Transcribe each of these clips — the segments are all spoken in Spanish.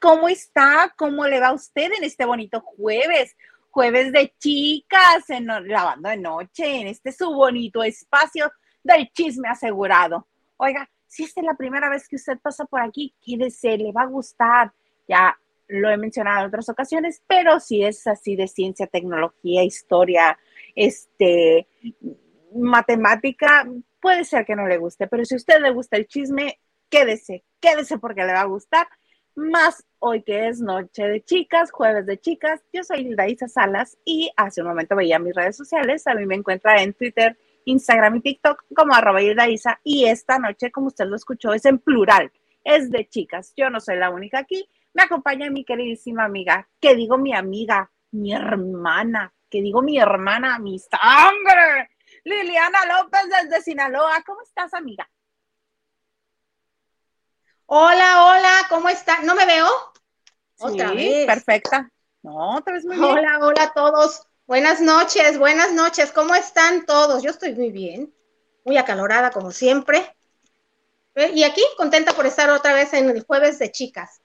¿Cómo está? ¿Cómo le va a usted en este bonito jueves? Jueves de chicas, en, lavando de noche, en este su bonito espacio del chisme asegurado. Oiga, si esta es la primera vez que usted pasa por aquí, quédese, le va a gustar. Ya lo he mencionado en otras ocasiones, pero si es así de ciencia, tecnología, historia, este, matemática, puede ser que no le guste, pero si a usted le gusta el chisme, quédese, quédese porque le va a gustar. Más hoy que es noche de chicas, jueves de chicas, yo soy Hilda Isa Salas y hace un momento veía mis redes sociales, a mí me encuentra en Twitter, Instagram y TikTok como arroba Hilda Isa. Y esta noche, como usted lo escuchó, es en plural, es de chicas, yo no soy la única aquí, me acompaña mi queridísima amiga, que digo mi amiga, mi hermana, que digo mi hermana, mi sangre, Liliana López desde Sinaloa, ¿cómo estás amiga? Hola, hola, ¿cómo está? ¿No me veo? Otra vez. Perfecta. No, te ves muy bien. Hola, hola a todos. Buenas noches, buenas noches. ¿Cómo están todos? Yo estoy muy bien, muy acalorada como siempre. Eh, y aquí contenta por estar otra vez en el jueves de chicas.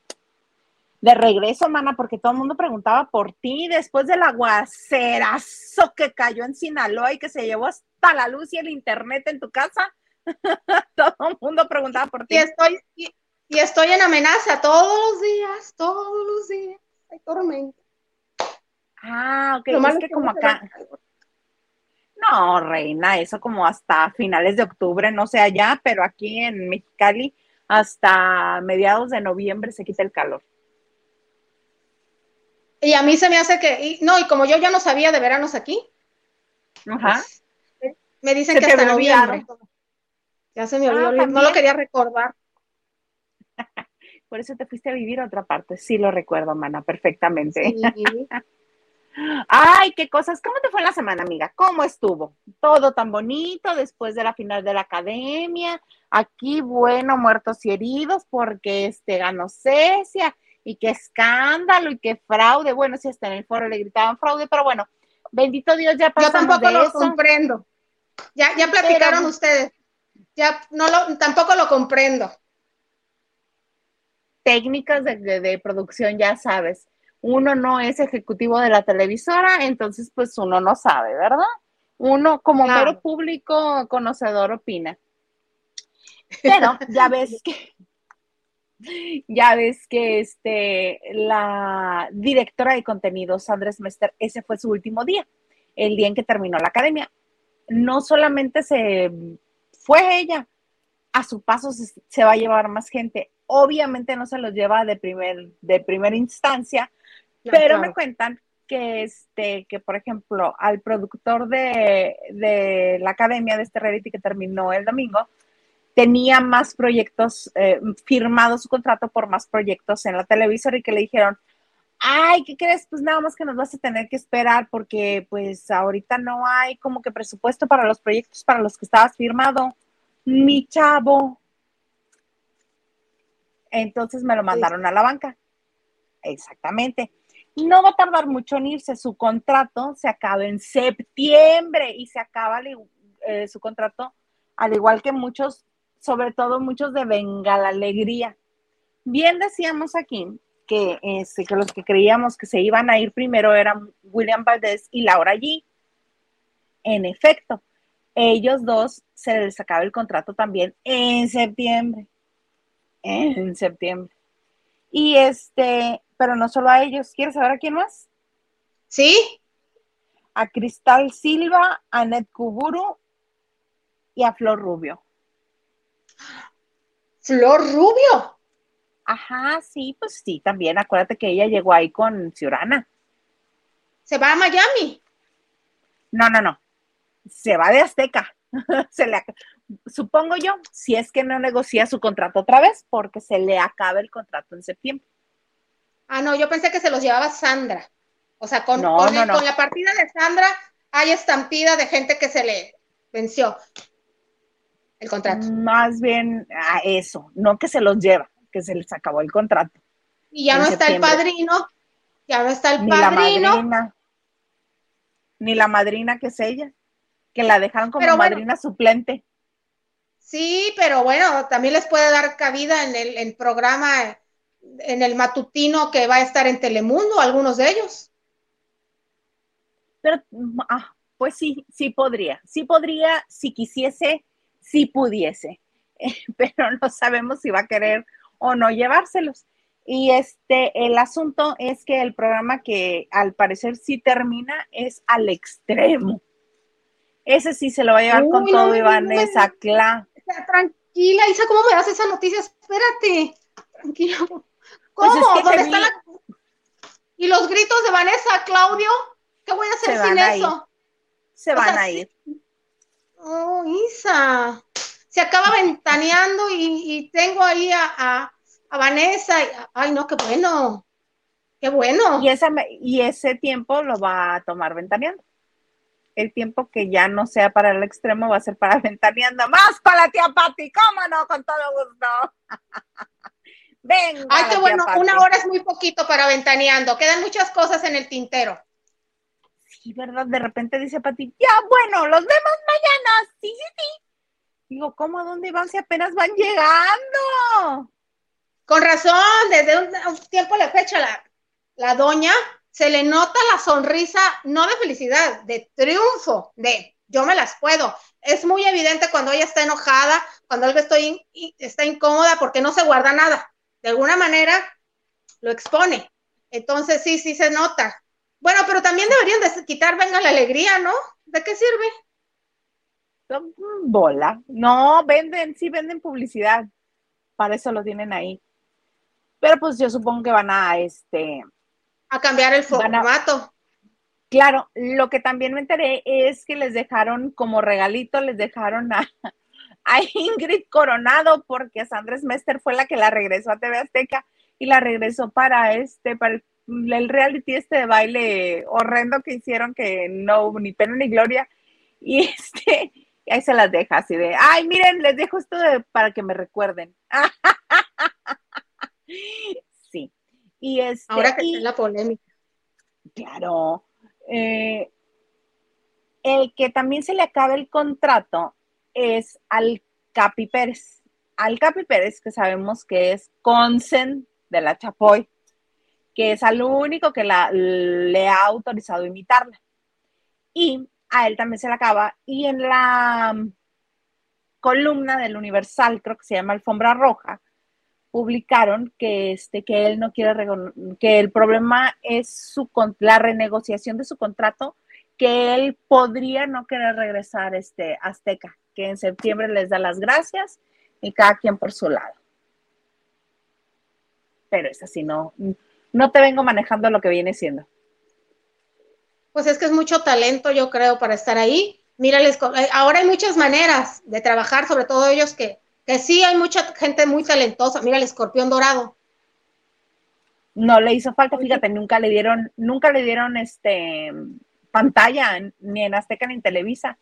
De regreso, mana, porque todo el mundo preguntaba por ti después del aguacerazo que cayó en Sinaloa y que se llevó hasta la luz y el internet en tu casa. todo el mundo preguntaba por ti. Y estoy, y estoy en amenaza todos los días, todos los días. Hay tormenta. Ah, ok. es que, como acá. No, reina, eso como hasta finales de octubre, no sé allá, pero aquí en Mexicali hasta mediados de noviembre se quita el calor. Y a mí se me hace que, no, y como yo ya no sabía de veranos aquí, Ajá. Pues, me dicen que hasta noviembre. Ya se me olvidó, ah, no lo quería recordar. Por eso te fuiste a vivir a otra parte. Sí lo recuerdo, mana, perfectamente. Ay, qué cosas. ¿Cómo te fue la semana, amiga? ¿Cómo estuvo? Todo tan bonito después de la final de la academia. Aquí, bueno, muertos y heridos porque este ganó Cecia y qué escándalo y qué fraude. Bueno, si hasta en el foro le gritaban fraude, pero bueno, bendito Dios, ya pasamos Yo tampoco lo comprendo. Ya, ya platicaron ustedes. Ya no lo, tampoco lo comprendo técnicas de, producción, ya sabes, uno no es ejecutivo de la televisora, entonces pues uno no sabe, ¿verdad? Uno como mero público conocedor opina. Pero ya ves que ya ves que este la directora de contenidos Andrés Mester, ese fue su último día, el día en que terminó la academia. No solamente se fue ella, a su paso se va a llevar más gente obviamente no se los lleva de primer, de primera instancia, pero me cuentan que este, que por ejemplo, al productor de, la academia de este reality que terminó el domingo, tenía más proyectos, eh, firmado su contrato por más proyectos en la televisora y que le dijeron, ay, ¿qué crees? Pues nada más que nos vas a tener que esperar porque pues ahorita no hay como que presupuesto para los proyectos para los que estabas firmado. Mi chavo, entonces me lo mandaron a la banca. Exactamente. No va a tardar mucho en irse. Su contrato se acaba en septiembre y se acaba eh, su contrato, al igual que muchos, sobre todo muchos de Venga la Alegría. Bien decíamos aquí que, este, que los que creíamos que se iban a ir primero eran William Valdés y Laura G. En efecto, ellos dos se les acaba el contrato también en septiembre en septiembre. Y este, pero no solo a ellos, ¿quieres saber a quién más? Sí. A Cristal Silva, a Ned Kuburu y a Flor Rubio. ¿Flor Rubio? Ajá, sí, pues sí, también. Acuérdate que ella llegó ahí con Ciurana. ¿Se va a Miami? No, no, no. Se va de Azteca. se le, supongo yo, si es que no negocia su contrato otra vez, porque se le acaba el contrato en septiembre. Ah, no, yo pensé que se los llevaba Sandra. O sea, con, con, la partida de Sandra hay estampida de gente que se le venció el contrato. Más bien a eso, no que se los lleva, que se les acabó el contrato. Y ya no está el padrino, ya no está el padrino. Ni la madrina, ni la madrina que es ella, que la dejaron como madrina suplente. Sí, pero bueno, también les puede dar cabida en el, programa en el matutino que va a estar en Telemundo, algunos de ellos. Pero, ah, pues sí, sí podría, sí podría, si quisiese, sí pudiese, pero no sabemos si va a querer o no llevárselos. Y este, el asunto es que el programa que al parecer sí termina es al extremo. Ese sí se lo va a llevar con todo Iván esa Cla. Tranquila, Isa, ¿cómo me das esa noticia? Espérate, tranquila. Pues ¿Cómo? ¿Dónde está la... ¿Y los gritos de Vanessa, Claudio? ¿Qué voy a hacer sin eso? Se van a ir. Oh, Isa. Se acaba ventaneando y, tengo ahí a, Vanessa. ay, no, qué bueno. Qué bueno. Y, esa, y ese tiempo lo va a tomar ventaneando. El tiempo que ya no sea para el extremo va a ser para ventaneando. Más para la tía Pati, cómo no, con todo gusto. Venga. Ay, qué bueno, una hora es muy poquito para ventaneando. Quedan muchas cosas en el tintero. Sí, ¿verdad? De repente dice Pati, ya, bueno, los vemos mañana. Sí, sí, sí. Digo, ¿cómo a dónde van si apenas van llegando? Con razón, desde un, tiempo la fecha la, la doña se le nota la sonrisa, no de felicidad, de triunfo, de yo me las puedo. Es muy evidente cuando ella está enojada, cuando algo está incómoda porque no se guarda nada de alguna manera lo expone. Entonces sí, sí se nota. Bueno, pero también deberían de quitar, venga la alegría, ¿no? ¿De qué sirve? Bola. No, venden, sí venden publicidad. Para eso lo tienen ahí. Pero pues yo supongo que van a este a cambiar el formato. claro, lo que también me enteré es que les dejaron como regalito, les dejaron a, a Ingrid Coronado porque Sandra Mester fue la que la regresó a TV Azteca y la regresó para este, para el, reality este de baile horrendo que hicieron que no ni pena ni gloria y este ahí se las deja así de, ay, miren, les dejo esto para que me recuerden. Y este, Ahora que está la polémica. Claro. Eh, el que también se le acabe el contrato es al Capi Pérez. Al Capi Pérez, que sabemos que es consen de la Chapoy, que es al único que la, le ha autorizado imitarla. Y a él también se le acaba. Y en la um, columna del Universal, creo que se llama Alfombra Roja, publicaron que, este, que él no quiere, que el problema es su, la renegociación de su contrato, que él podría no querer regresar este, Azteca que en septiembre les da las gracias y cada quien por su lado. Pero es así, no, no te vengo manejando lo que viene siendo. Pues es que es mucho talento, yo creo, para estar ahí. Mírales, eh, ahora hay muchas maneras de trabajar, sobre todo ellos que, que sí hay mucha gente muy talentosa. Mira el escorpión dorado. No le hizo falta, fíjate, nunca le dieron, nunca le dieron este pantalla, ni en Azteca ni en Televisa.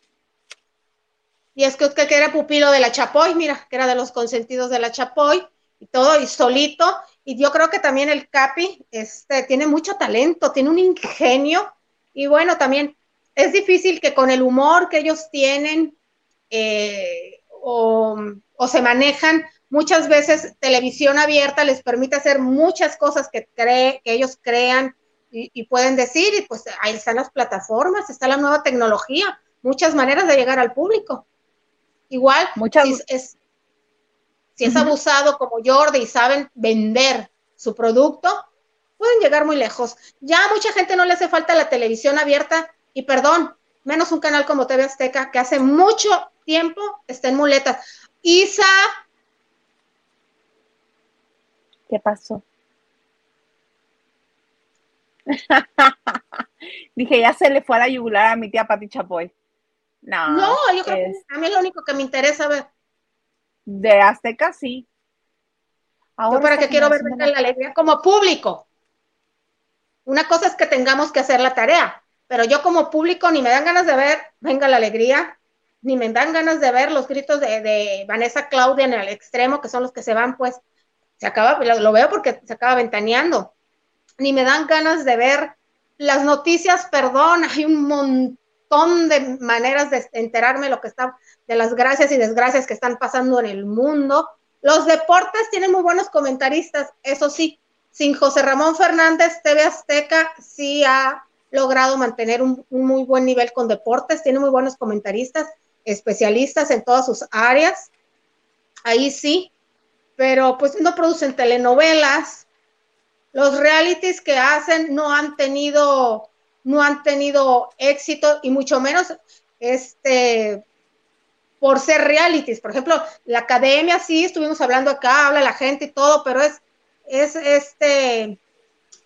Y es que, que era pupilo de la Chapoy, mira, que era de los consentidos de la Chapoy y todo, y solito. Y yo creo que también el Capi este, tiene mucho talento, tiene un ingenio. Y bueno, también es difícil que con el humor que ellos tienen eh, o, se manejan, muchas veces televisión abierta les permite hacer muchas cosas que, cree, que ellos crean y, y, pueden decir, y pues ahí están las plataformas, está la nueva tecnología, muchas maneras de llegar al público. Igual, si es, si es abusado como Jordi y saben vender su producto, pueden llegar muy lejos. Ya a mucha gente no le hace falta la televisión abierta y perdón, menos un canal como TV Azteca que hace mucho tiempo está en muletas. Isa. ¿Qué pasó? Dije, ya se le fue a la yugular a mi tía Pati Chapoy. No, yo creo que a mí es lo único que me interesa ver. De Azteca, sí. Ahora yo para qué quiero ver la alegría como público. Una cosa es que tengamos que hacer la tarea, pero yo como público ni me dan ganas de ver Venga la Alegría, ni me dan ganas de ver los gritos de, Vanessa Claudia en el extremo, que son los que se van, pues, se acaba, lo, veo porque se acaba ventaneando. Ni me dan ganas de ver las noticias, perdón, hay un montón de maneras de enterarme lo que está, de las gracias y desgracias que están pasando en el mundo. Los deportes tienen muy buenos comentaristas, eso sí, sin José Ramón Fernández, TV Azteca sí ha logrado mantener un, muy buen nivel con deportes, tiene muy buenos comentaristas, especialistas en todas sus áreas. Ahí sí, pero pues no producen telenovelas. Los realities que hacen no han tenido no han tenido éxito y mucho menos este por ser realities. Por ejemplo, la academia sí estuvimos hablando acá, habla la gente y todo, pero es es este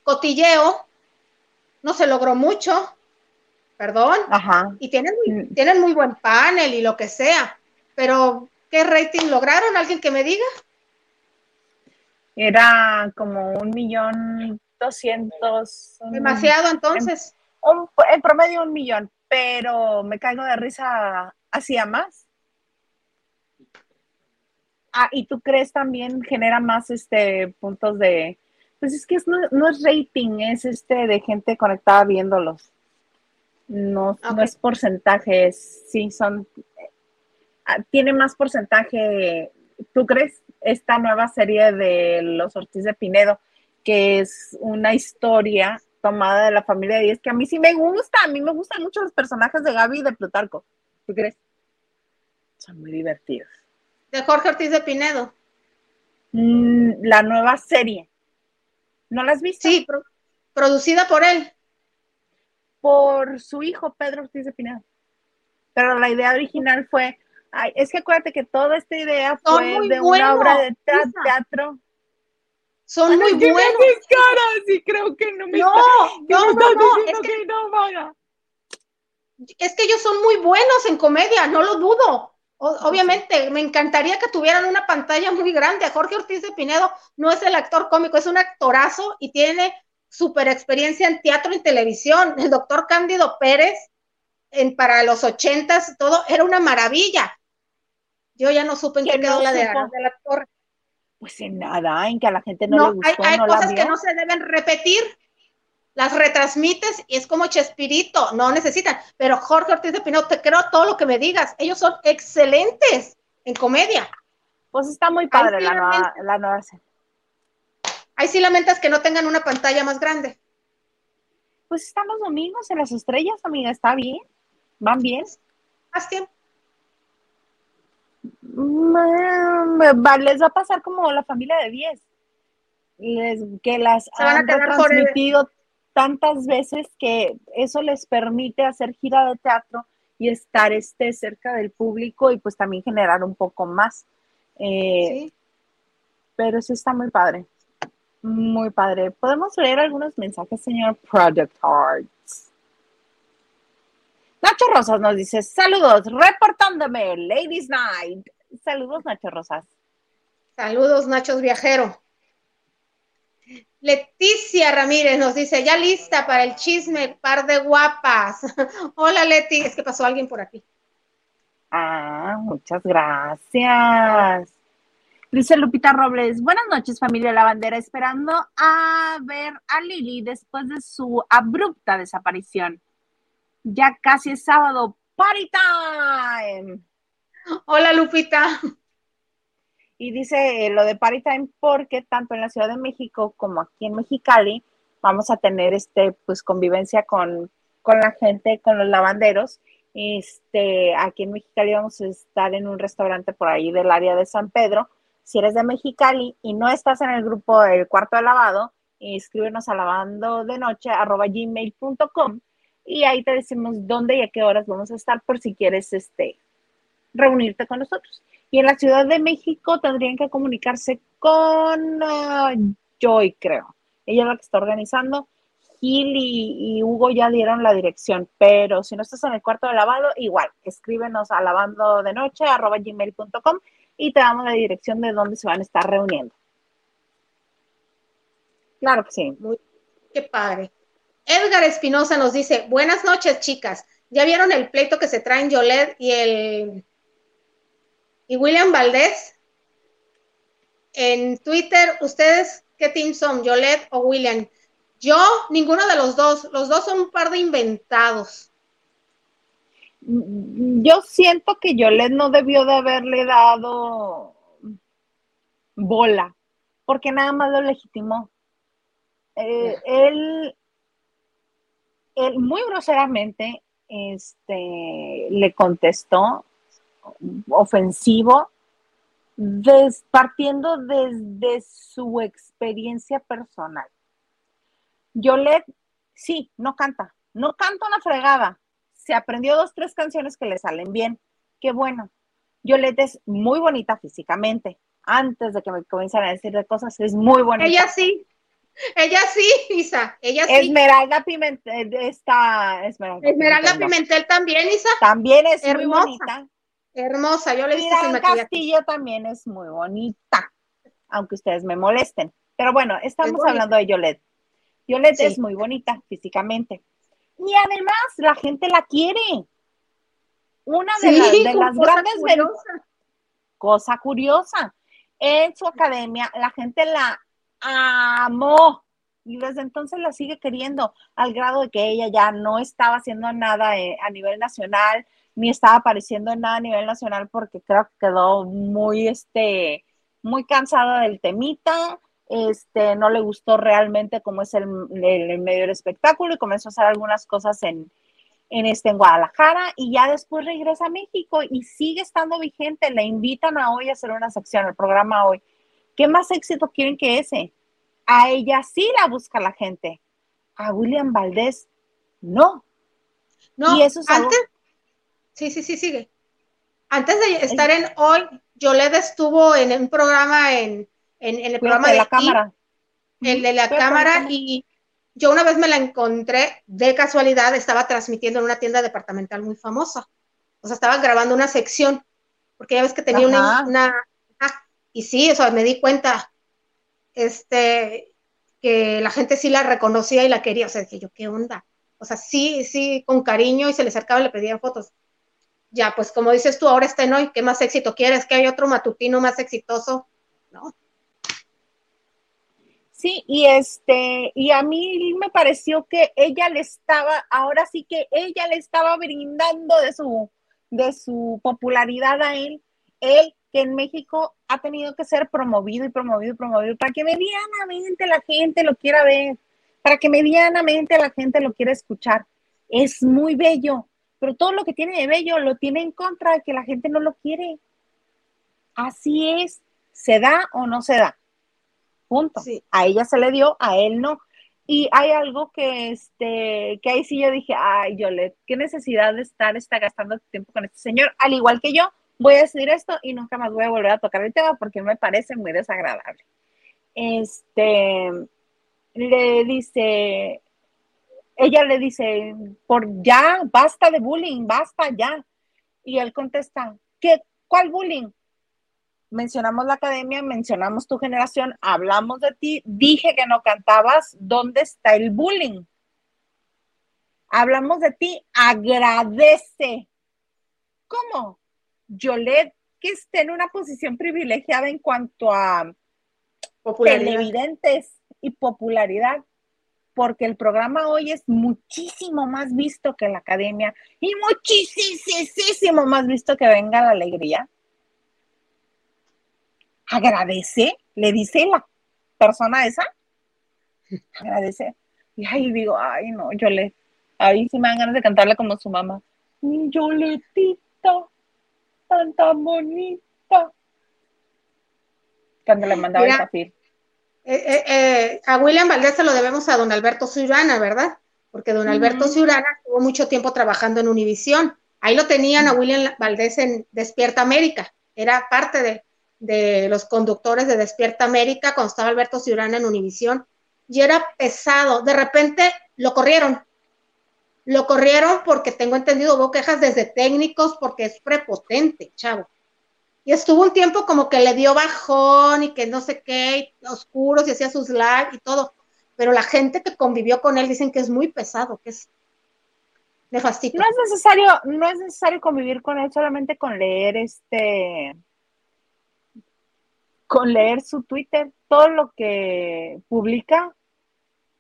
cotilleo, no se logró mucho, perdón, Ajá. y tienen muy, mm. tienen muy buen panel y lo que sea, pero ¿qué rating lograron? ¿Alguien que me diga? Era como un millón doscientos. Demasiado entonces. En, promedio un millón, pero me caigo de risa hacía más. Ah, y tú crees también genera más este puntos de, pues es que no, es rating, es este de gente conectada viéndolos. No, no es porcentaje, sí, son, ah, tiene más porcentaje, ¿tú crees? Esta nueva serie de Los Ortiz de Pinedo, que es una historia tomada de la familia de 10, que a mí sí me gusta, a mí me gustan mucho los personajes de Gaby y de Plutarco. ¿Tú crees? Son muy divertidos de Jorge Ortiz de Pinedo. Mm, la nueva serie. ¿No la has visto? Sí, producida por él. Por su hijo, Pedro Ortiz de Pinedo. Pero la idea original fue, ay, es que acuérdate que toda esta idea fue de una obra de teatro. Son muy buenos. caras y creo que no me no, no, no, no, es que, no, Es que ellos son muy buenos en comedia, no lo dudo obviamente, me encantaría que tuvieran una pantalla muy grande. Jorge Ortiz de Pinedo no es el actor cómico, es un actorazo y tiene super experiencia en teatro y televisión. El doctor Cándido Pérez, en, para los ochentas, todo era una maravilla. Yo ya no supe en qué quedó la de, del actor. Pues en nada, en que a la gente no, le gustó. Hay, hay cosas que no se deben repetir las retransmites y es como Chespirito, no necesitan. Pero Jorge Ortiz de Pinot, te creo todo lo que me digas. Ellos son excelentes en comedia. Pues está muy padre la, nueva, la nueva serie. Ahí sí lamentas que no tengan una pantalla más grande. Pues están los domingos en las estrellas, amiga, está bien. Van bien. Más tiempo. Mm, les va a pasar como la familia de 10. Les, que las han transmitido tantas veces que eso les permite hacer gira de teatro y estar este, cerca del público y pues también generar un poco más. Eh, sí. Pero eso está muy padre. Muy padre. ¿Podemos leer algunos mensajes, señor Project Arts? Nacho Rosas nos dice, saludos, reportándome, Ladies Night. Saludos, Nacho Rosas. Saludos, Nachos Viajero. Leticia Ramírez nos dice, ya lista para el chisme, par de guapas. Hola Leti, es que pasó alguien por aquí. Ah, muchas gracias. Dice Lupita Robles, buenas noches familia La Bandera, esperando a ver a Lili después de su abrupta desaparición. Ya casi es sábado, party time. Hola Lupita. Y dice eh, lo de Party Time porque tanto en la Ciudad de México como aquí en Mexicali vamos a tener este pues convivencia con, la gente, con los lavanderos. Este, aquí en Mexicali vamos a estar en un restaurante por ahí del área de San Pedro. Si eres de Mexicali y no estás en el grupo del cuarto de lavado, escríbenos a lavando de noche gmail.com y ahí te decimos dónde y a qué horas vamos a estar por si quieres este reunirte con nosotros. Y en la Ciudad de México tendrían que comunicarse con ah, Joy, creo. Ella es la que está organizando. Gil y, Hugo ya dieron la dirección, pero si no estás en el cuarto de lavado, igual, escríbenos a lavando de noche gmail.com y te damos la dirección de dónde se van a estar reuniendo. Claro que sí. Muy, qué padre. Edgar Espinosa nos dice, buenas noches, chicas. ¿Ya vieron el pleito que se traen Yolet y el y William Valdés. En Twitter, ¿ustedes qué team son? ¿Yolet o William? Yo, ninguno de los dos. Los dos son un par de inventados. Yo siento que Yolet no debió de haberle dado bola, porque nada más lo legitimó. eh, él, él muy groseramente este, le contestó ofensivo, partiendo desde su experiencia personal. Yolet, sí, no canta, no canta una fregada. Se aprendió dos, tres canciones que le salen bien. Qué bueno. Yolet es muy bonita físicamente. Antes de que me comiencen a decir de cosas, es muy bonita. Ella sí, ella sí, Isa, ella sí. Esmeralda Pimentel, está Esmeralda, Esmeralda Pimentel, también, Isa. También es muy bonita. Hermosa, yo le sin Castillo también es muy bonita, aunque ustedes me molesten. Pero bueno, estamos hablando de Yolette. Yolette es muy bonita físicamente. Y además la gente la quiere. Una de, de las grandes cosa curiosa. En su academia la gente la amó y desde entonces la sigue queriendo al grado de que ella ya no estaba haciendo nada eh, a nivel nacional ni estaba apareciendo en nada a nivel nacional porque creo que quedó muy este muy cansada del temita este no le gustó realmente cómo es el, medio del espectáculo y comenzó a hacer algunas cosas en, en este en Guadalajara y ya después regresa a México y sigue estando vigente. Le invitan a hoy a hacer una sección, el programa hoy. ¿Qué más éxito quieren que ese? A ella sí la busca la gente. A William Valdés, no. No, y eso antes, sí, sí, sí, sigue. Antes de estar en hoy, Yoled estuvo en un programa en, el programa de, la cámara. El de la cámara y yo una vez me la encontré de casualidad, estaba transmitiendo en una tienda departamental muy famosa. O sea, estaba grabando una sección, porque ya ves que tenía una, y sí, o sea, me di cuenta, este, que la gente sí la reconocía y la quería, o sea, dije yo, ¿qué onda? O sea, sí, sí, con cariño y se le acercaba y le pedían fotos. Ya, pues como dices tú, ahora está en hoy, ¿qué más éxito quieres? ¿Que hay otro matutino más exitoso? ¿No? Sí, y este, y a mí me pareció que ella le estaba, ahora sí que ella le estaba brindando de su, de su popularidad a él. Él que en México ha tenido que ser promovido y promovido y promovido para que medianamente la gente lo quiera ver, para que medianamente la gente lo quiera escuchar. Es muy bello, pero todo lo que tiene de bello lo tiene en contra de que la gente no lo quiere. Así es, se da o no se da. Punto. A ella se le dio, a él no. Y hay algo que, este, que ahí sí yo dije, ay, Yolet, qué necesidad de estar está gastando tiempo con este señor, al igual que yo, voy a decir esto y nunca más voy a volver a tocar el tema porque me parece muy desagradable. Este, le dice, ella le dice, por ya, basta de bullying, basta ya. Y él contesta, ¿qué, ¿cuál bullying? Mencionamos la academia, mencionamos tu generación, hablamos de ti, dije que no cantabas, ¿dónde está el bullying? Hablamos de ti, agradece. ¿Cómo? Yolet, que esté en una posición privilegiada en cuanto a televidentes y popularidad, porque el programa hoy es muchísimo más visto que la academia y muchísimo más visto que Venga la Alegría. Agradece, le dice la persona esa, agradece. Y ahí digo, ay no, Yolet, ahí sí me dan ganas de cantarle como su mamá. Yoletita tan, tan bonita. Cuando le mandaba el zafir. Eh, eh, eh, a William Valdés se lo debemos a don Alberto Ciurana, ¿verdad? Porque don Alberto Ciurana estuvo mucho tiempo trabajando en Univisión. Ahí lo tenían a William Valdés en Despierta América. Era parte de, de los conductores de Despierta América cuando estaba Alberto Ciurana en Univisión. Y era pesado. De repente lo corrieron lo corrieron porque tengo entendido, hubo quejas desde técnicos porque es prepotente, chavo. Y estuvo un tiempo como que le dio bajón y que no sé qué, oscuros y hacía sus live y todo. Pero la gente que convivió con él dicen que es muy pesado, que es nefastito. No es necesario, no es necesario convivir con él solamente con leer este, con leer su Twitter, todo lo que publica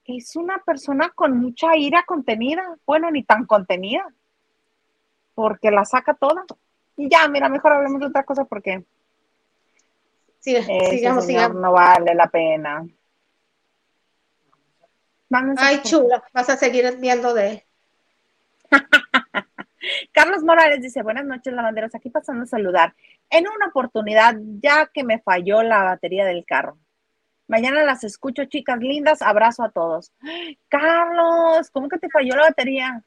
es una persona con mucha ira contenida, bueno, ni tan contenida, porque la saca toda. Y ya, mira, mejor hablemos de otra cosa porque sí, sigamos, sigamos. no vale la pena. Ay, chula, vas a seguir viendo de Carlos Morales dice, buenas noches, lavanderos, aquí pasando a saludar. En una oportunidad, ya que me falló la batería del carro. Mañana las escucho, chicas lindas, abrazo a todos. Carlos, ¿cómo que te falló la batería?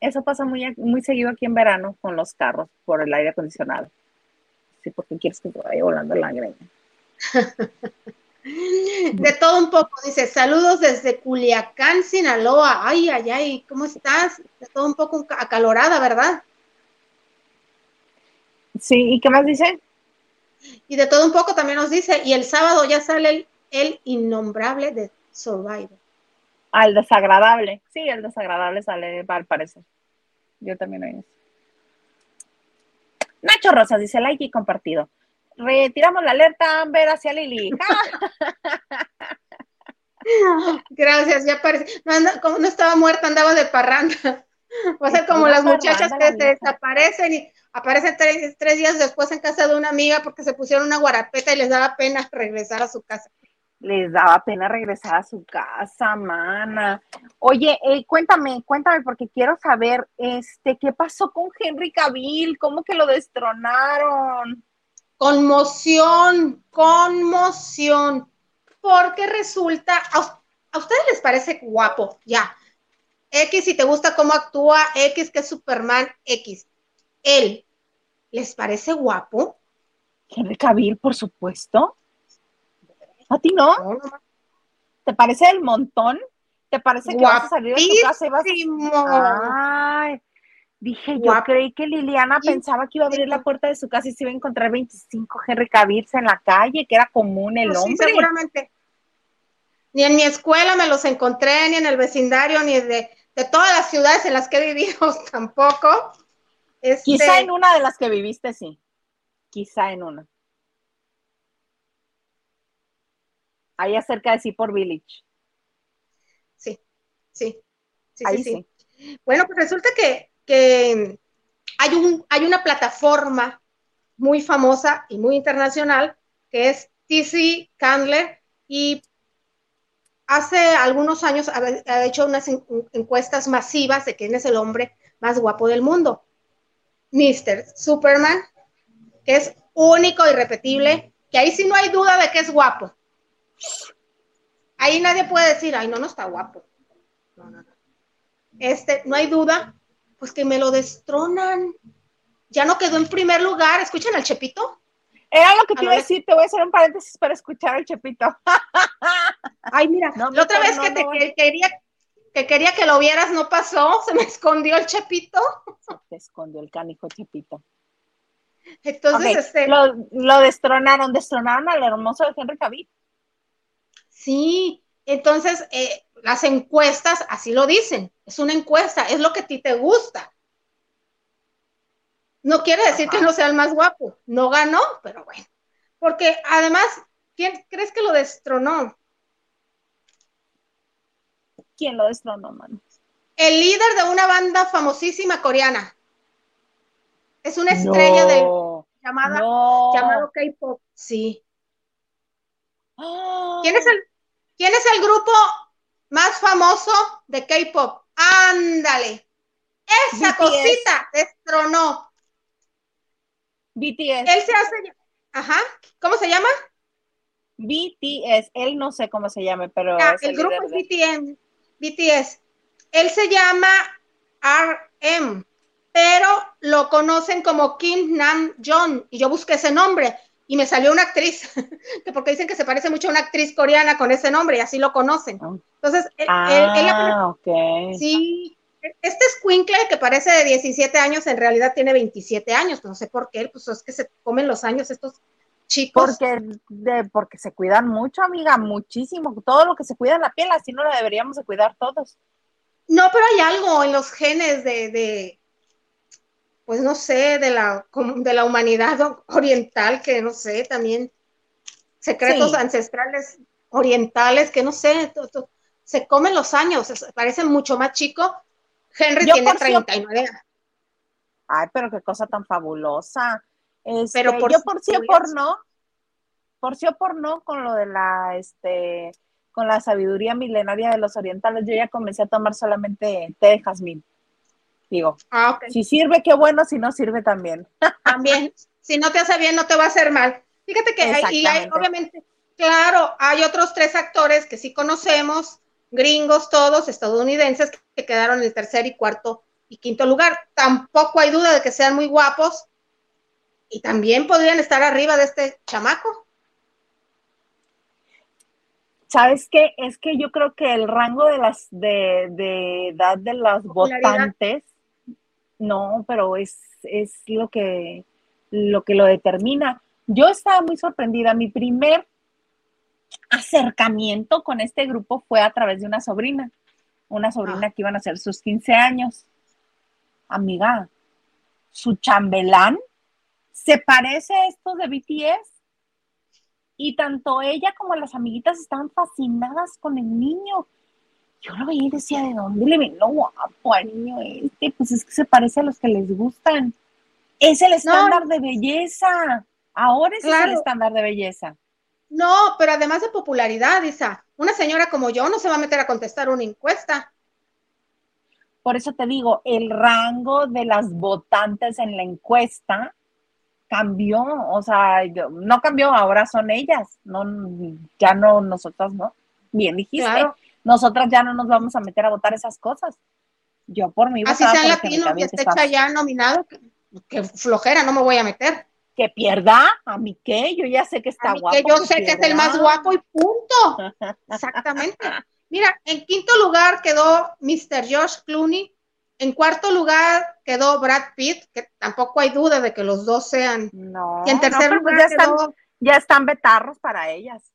Eso pasa muy, muy seguido aquí en verano con los carros por el aire acondicionado. Sí, porque quieres que te vaya volando la greña. De todo un poco, dice, saludos desde Culiacán, Sinaloa. Ay, ay, ay, ¿cómo estás? De todo un poco acalorada, ¿verdad? Sí, ¿y qué más dice? Y de todo un poco también nos dice, y el sábado ya sale el, innombrable de Survivor. Ah, el desagradable. Sí, el desagradable sale al parecer. Yo también oí eso. Nacho Rosas dice like y compartido retiramos la alerta Amber hacia Lili. Gracias, ya parece. No, como no estaba muerta, andaba de parranda. O sea, como las muchachas que se desaparecen y aparecen tres, tres, días después en casa de una amiga porque se pusieron una guarapeta y les daba pena regresar a su casa. Les daba pena regresar a su casa, mana. Oye, eh, cuéntame, cuéntame, porque quiero saber, este, ¿qué pasó con Henry Cavill? ¿Cómo que lo destronaron? Conmoción, conmoción, porque resulta, a, ustedes les parece guapo, ya. X, si te gusta cómo actúa, X, que es Superman, X. Él, ¿les parece guapo? Henry Cavill, por supuesto. ¿A ti no? ¿Te parece el montón? ¿Te parece que vas a salir de tu casa y vas a... Ay, Dije, yo creí que Liliana pensaba que iba a abrir la puerta de su casa y se iba a encontrar 25 Henry Cavill en la calle, que era común el pues hombre. Sí, seguramente. Ni en mi escuela me los encontré, ni en el vecindario, ni de, todas las ciudades en las que he vivido tampoco. Este... Quizá en una de las que viviste, sí. Quizá en una. Ahí acerca de sí por Village. Sí, sí. Sí, Ahí sí. Bueno, pues resulta que que hay, un, hay una plataforma muy famosa y muy internacional que es TC Candler y hace algunos años ha, hecho unas encuestas masivas de quién es el hombre más guapo del mundo. Mr. Superman, que es único y repetible, que ahí sí no hay duda de que es guapo. Ahí nadie puede decir, ay, no, no está guapo. No, no, no. Este, no hay duda pues que me lo destronan. Ya no quedó en primer lugar. ¿Escuchan al Chepito? Era lo que te iba a decir, te voy a hacer un paréntesis para escuchar al Chepito. Ay, mira, la otra vez que te quería que quería que lo vieras no pasó, se me escondió el Chepito. Se te escondió el canijo Chepito. Entonces, este. Lo, lo, destronaron, destronaron al hermoso de Henry Cavill. Sí, entonces, eh, las encuestas así lo dicen, es una encuesta, es lo que a ti te gusta. No quiere decir que no sea el más guapo, no ganó, pero bueno. Porque además, ¿quién crees que lo destronó? ¿Quién lo destronó, mano? El líder de una banda famosísima coreana. Es una estrella de llamada llamado K-pop, sí. ¿Quién es el ¿Quién es el grupo más famoso de K-pop? Ándale. Esa cosita destronó. BTS. Él se hace. Ajá. ¿Cómo se llama? BTS. Él no sé cómo se llama, pero. Ah, el, grupo es BTS. BTS. Él se llama RM, pero lo conocen como Kim Nam Jong. Y yo busqué ese nombre y me salió una actriz, porque dicen que se parece mucho a una actriz coreana con ese nombre y así lo conocen. Ah. Entonces, él, ah, sí, este Squinkle que parece de 17 años, en realidad tiene 27 años, no sé por qué, pues es que se comen los años estos chicos. Porque, porque se cuidan mucho, amiga, muchísimo, todo lo que se cuida en la piel, así no lo deberíamos de cuidar todos. No, pero hay algo en los genes de pues no sé, de la, de la humanidad oriental, que no sé, también secretos ancestrales orientales, que no sé, se comen los años, parece mucho más chico. Henry tiene 39 años. Ay, pero qué cosa tan fabulosa. pero este, por, yo por sí o por no, por sí o por no, con lo de la, este, con la sabiduría milenaria de los orientales, yo ya comencé a tomar solamente té de jazmín. Digo, ah, si sirve, qué bueno, si no sirve también. También, si no te hace bien, no te va a hacer mal. Fíjate que hay, y hay, obviamente, claro, hay otros tres actores que sí conocemos, gringos todos, estadounidenses, que quedaron en el tercer y cuarto y quinto lugar. Tampoco hay duda de que sean muy guapos y también podrían estar arriba de este chamaco. ¿Sabes qué? Es que yo creo que el rango de las de, edad de las votantes, no, pero es, es lo que lo que lo determina. Yo estaba muy sorprendida. Mi primer acercamiento con este grupo fue a través de una sobrina, una sobrina ah. que iban a hacer sus 15 años. Amiga, su chambelán se parece a estos de BTS y tanto ella como las amiguitas estaban fascinadas con el niño. Yo lo veía y decía, ¿de dónde le ven lo guapo al niño este? Pues es que se parece a los que les gustan. Es el estándar de belleza. Ahora es el estándar de belleza. No, pero además de popularidad, Isa, una señora como yo no se va a meter a contestar una encuesta. Por eso te digo, el rango de las votantes en la encuesta cambió, o sea, no cambió, ahora son ellas, no, ya no nosotras, ¿no? Bien dijiste, nosotras ya no nos vamos a meter a votar esas cosas. Yo por mí Así sea latino que esté ya nominado, que flojera, no me voy a meter que pierda, a mí qué, yo ya sé que está guapo. Que yo sé que es el más guapo y punto. Exactamente. Mira, en quinto lugar quedó Mr. Josh Clooney. En cuarto lugar quedó Brad Pitt, que tampoco hay duda de que los dos sean. No. Y en tercer pues lugar ya están, ya están betarros para ellas.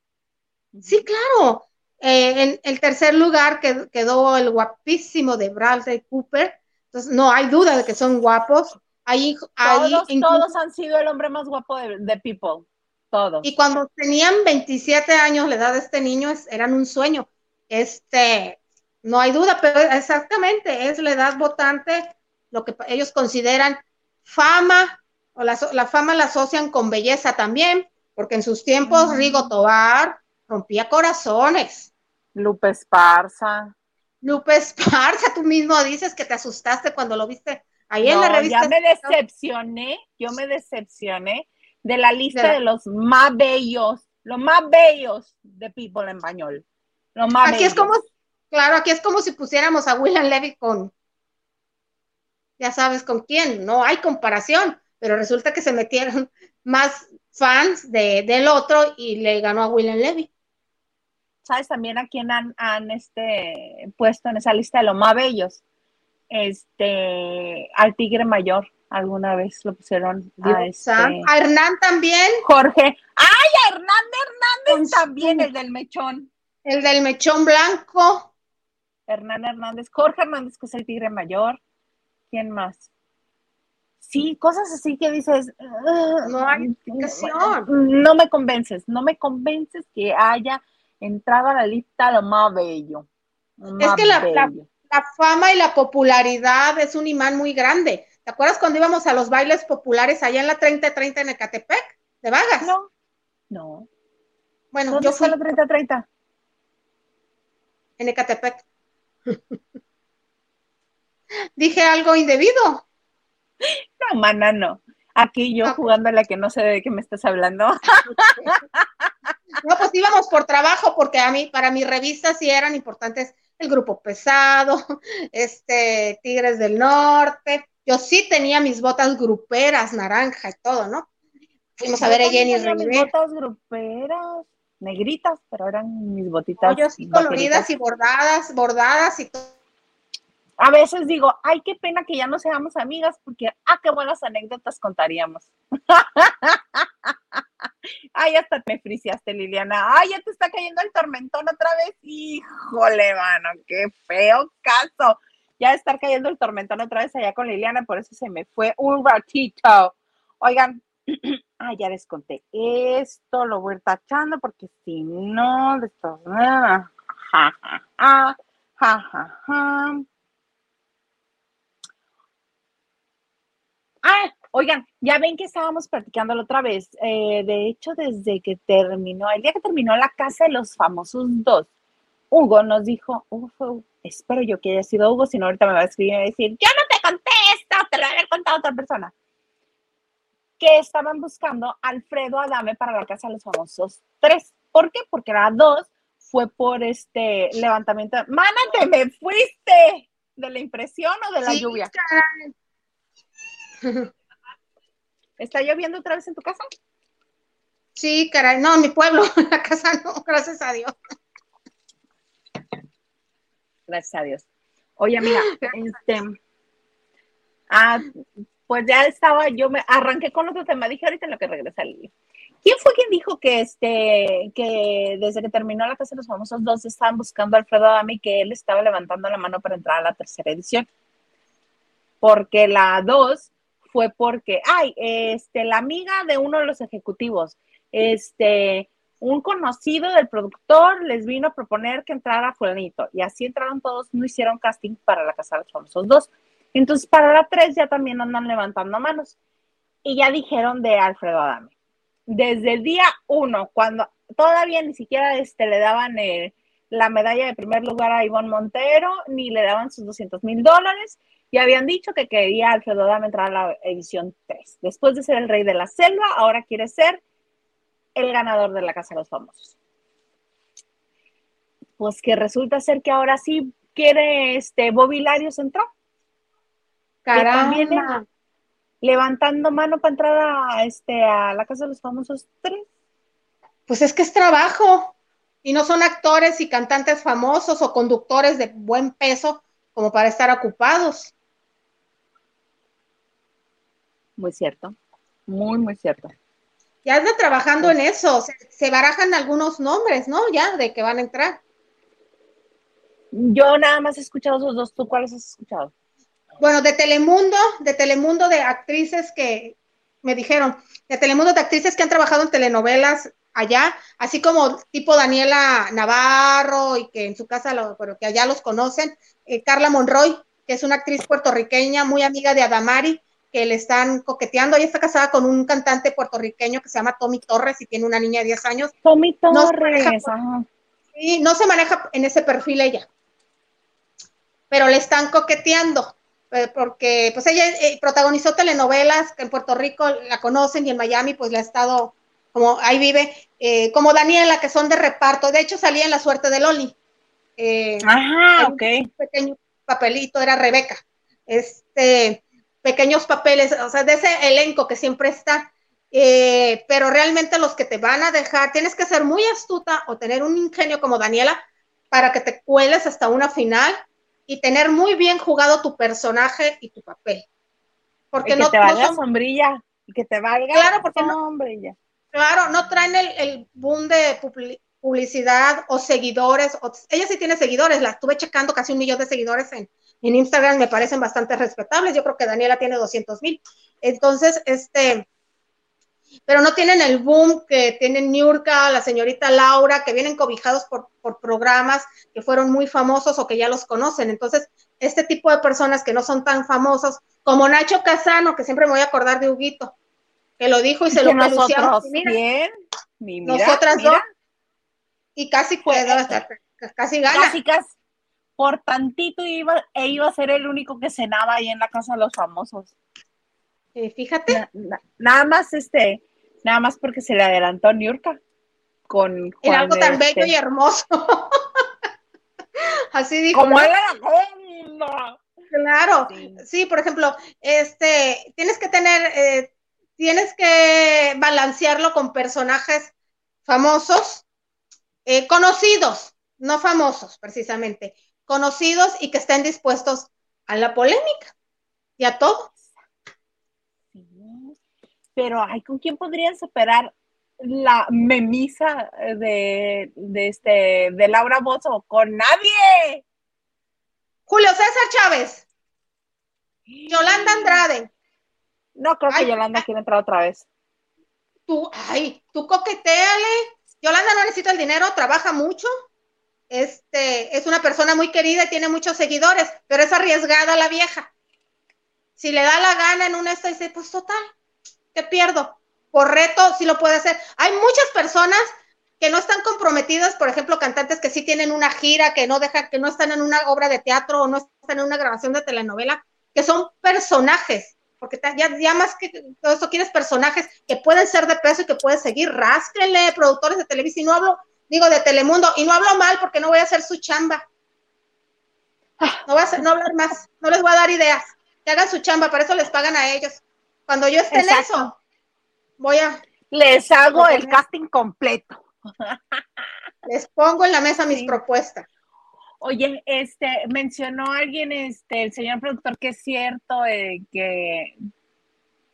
Sí, claro. Eh, en el tercer lugar quedó el guapísimo de Bradley Cooper. Entonces, no hay duda de que son guapos. Ahí, todos, han sido el hombre más guapo de, People. Todos. Y cuando tenían 27 años, la edad de este niño eran un sueño. Este, no hay duda, pero exactamente es la edad votante, lo que ellos consideran fama, o la, fama la asocian con belleza también, porque en sus tiempos Rigo Tobar rompía corazones. Lupe Esparza. Lupe Esparza, tú mismo dices que te asustaste cuando lo viste Ahí en la revista. Ya me decepcioné, yo me decepcioné de la lista de, los más bellos, los más bellos de People en español. Los más aquí es como, claro, aquí es como si pusiéramos a William Levy con, ya sabes con quién, no hay comparación, pero resulta que se metieron más fans de, del otro y le ganó a William Levy. ¿Sabes también a quién han, han este, puesto en esa lista de los más bellos? este, al Tigre Mayor. Alguna vez lo pusieron a, este, a Hernán también. Jorge. ¡Ay, a Hernán Hernández también, el del mechón! El del mechón blanco. Hernán Hernández. Jorge Hernández, que es el Tigre Mayor. ¿Quién más? Sí, cosas así que dices. no hay No me convences, no me convences que haya entrado a la lista lo más bello. es que la, la fama y la popularidad es un imán muy grande. ¿Te acuerdas cuando íbamos a los bailes populares allá en la 3030 en Ecatepec? ¿De Vagas? No. No. Bueno, yo fui la 3030. En Ecatepec. Dije algo indebido. No, mana, no. Aquí yo jugando a la que no sé de qué me estás hablando. No, pues íbamos por trabajo, porque a mí, para mi revista sí eran importantes el grupo pesado, este, Tigres del Norte. Yo sí tenía mis botas gruperas, naranja y todo, ¿no? Fuimos a ver a Jenny Mis botas gruperas, negritas, pero eran mis botitas. yo sí coloridas y bordadas, bordadas y todo. A veces digo, ay, qué pena que ya no seamos amigas, porque, ah, qué buenas anécdotas contaríamos. Ay, hasta me friciaste, Liliana. Ay, ya te está cayendo el tormentón otra vez. Híjole, mano, qué feo caso. Ya estar cayendo el tormentón otra vez allá con Liliana, por eso se me fue un ratito. Oigan, ay, ya les conté. Esto lo voy a ir tachando porque si no, de Ja, ja, ja, ja, ja, ja. Ah, Oigan, ya ven que estábamos practicándolo otra vez. Eh, de hecho, desde que terminó, el día que terminó la casa de los famosos dos, Hugo nos dijo, Hugo, espero yo que haya sido Hugo, si no ahorita me va a escribir y a decir, yo no te conté esto, te lo había contado otra persona. Que estaban buscando Alfredo Adame para la Casa de los Famosos 3. ¿Por qué? Porque la 2 fue por este levantamiento. Mana, te me fuiste de la impresión o de la lluvia. ¿Está lloviendo otra vez en tu casa? Sí, caray, no, en mi pueblo, en la casa no, gracias a Dios. Gracias a Dios. Oye, amiga, este, ah, pues ya estaba, yo me arranqué con otro tema, dije ahorita en lo que regresa el ¿Quién fue quien dijo que este, que desde que terminó la Casa de los Famosos dos estaban buscando a Alfredo Adame y que él estaba levantando la mano para entrar a la tercera edición? Porque la dos fue porque, ay, este, la amiga de uno de los ejecutivos, este, un conocido del productor les vino a proponer que entrara fulanito y así entraron todos, no hicieron casting para la Casa de los Famosos dos. Entonces, para la tres ya también andan levantando manos y ya dijeron de Alfredo Adame. Desde el día uno, cuando todavía ni siquiera este, le daban la medalla de primer lugar a Ivonne Montero, ni le daban sus 200 mil dólares, y habían dicho que quería Alfredo Adame entrar a la edición 3. Después de ser el rey de la selva, ahora quiere ser el ganador de la Casa de los Famosos. Pues que resulta ser que ahora sí quiere este Bobby Larios entrar. Caramba. levantando mano para entrar a, este, a la Casa de los Famosos 3. Pues es que es trabajo. Y no son actores y cantantes famosos o conductores de buen peso como para estar ocupados. Muy cierto, muy, muy cierto. Ya anda trabajando en eso, se, barajan algunos nombres, ¿no? Ya de que van a entrar. Yo nada más he escuchado esos dos, ¿tú cuáles has escuchado? Bueno, de Telemundo, de Telemundo de actrices que me dijeron, de Telemundo de actrices que han trabajado en telenovelas allá, así como tipo Daniela Navarro y que en su casa, lo, pero que allá los conocen, eh, Carla Monroy, que es una actriz puertorriqueña muy amiga de Adamari, que le están coqueteando. Ella está casada con un cantante puertorriqueño que se llama Tommy Torres y tiene una niña de 10 años. Tommy Torres. No sí, no se maneja en ese perfil ella. Pero le están coqueteando eh, porque pues ella eh, protagonizó telenovelas que en Puerto Rico la conocen y en Miami pues le ha estado como ahí vive, eh, como Daniela, que son de reparto. De hecho, salía en La Suerte de Loli. Ajá, ok. Un pequeño papelito, era Rebeca. Este, pequeños papeles, o sea, de ese elenco que siempre está. Eh, pero realmente los que te van a dejar, tienes que ser muy astuta o tener un ingenio como Daniela para que te cueles hasta una final y tener muy bien jugado tu personaje y tu papel. Porque que no te valga sombrilla y que te valga claro, porque sombrilla. claro, no traen el, el boom de publicidad o seguidores. ella sí tiene seguidores, la estuve checando casi un millón de seguidores en, en Instagram me parecen bastante respetables. Yo creo que Daniela tiene 200 mil. Entonces, este, pero no tienen el boom que tienen Niurka, la señorita Laura, que vienen cobijados por, programas que fueron muy famosos o que ya los conocen. Entonces, este tipo de personas que no son tan famosos, como Nacho Casano, que siempre me voy a acordar de Huguito, que lo dijo y se lo nosotros bien, nosotras dos, y casi puede, casi gana. Casi, casi, por tantito iba, e iba a ser el único que cenaba ahí en la casa de los famosos. Eh, fíjate. nada más este, nada más porque se le adelantó a Niurka con Juan algo tan bello y este hermoso. Así dijo. Como era Claro, sí. por ejemplo, este, tienes que tener, eh, tienes que balancearlo con personajes famosos, eh, conocidos, no famosos precisamente, conocidos y que estén dispuestos a la polémica y a todo. Pero, ay, ¿con quién podrían superar la memisa de, este, de Laura Bozo? ¡Con nadie! Julio César Chávez. Yolanda Andrade. No creo que Yolanda quiera entrar otra vez. Tú, ay, tú coqueteale. Yolanda no necesita el dinero, trabaja mucho este, es una persona muy querida y tiene muchos seguidores, pero es arriesgada la vieja. Si le da la gana en un esto, dice, pues total, ¿qué pierdo? Por reto, sí lo puede hacer. Hay muchas personas que no están comprometidas, por ejemplo, cantantes que sí tienen una gira, que no dejan, que no están en una obra de teatro o no están en una grabación de telenovela, que son personajes, porque ya, ya más que todo eso quieres personajes que pueden ser de peso y que pueden seguir, rásquenle, productores de televisión, y no hablo, digo, de Telemundo, y no hablo mal porque no voy a hacer su chamba. No voy a hacer, no hablar más, no les voy a dar ideas, que hagan su chamba, para eso les pagan a ellos. Cuando yo esté en eso, voy a... Les hago el casting completo. Les pongo en la mesa mis propuestas. Oye, este, mencionó alguien, este, el señor productor, que es cierto eh, que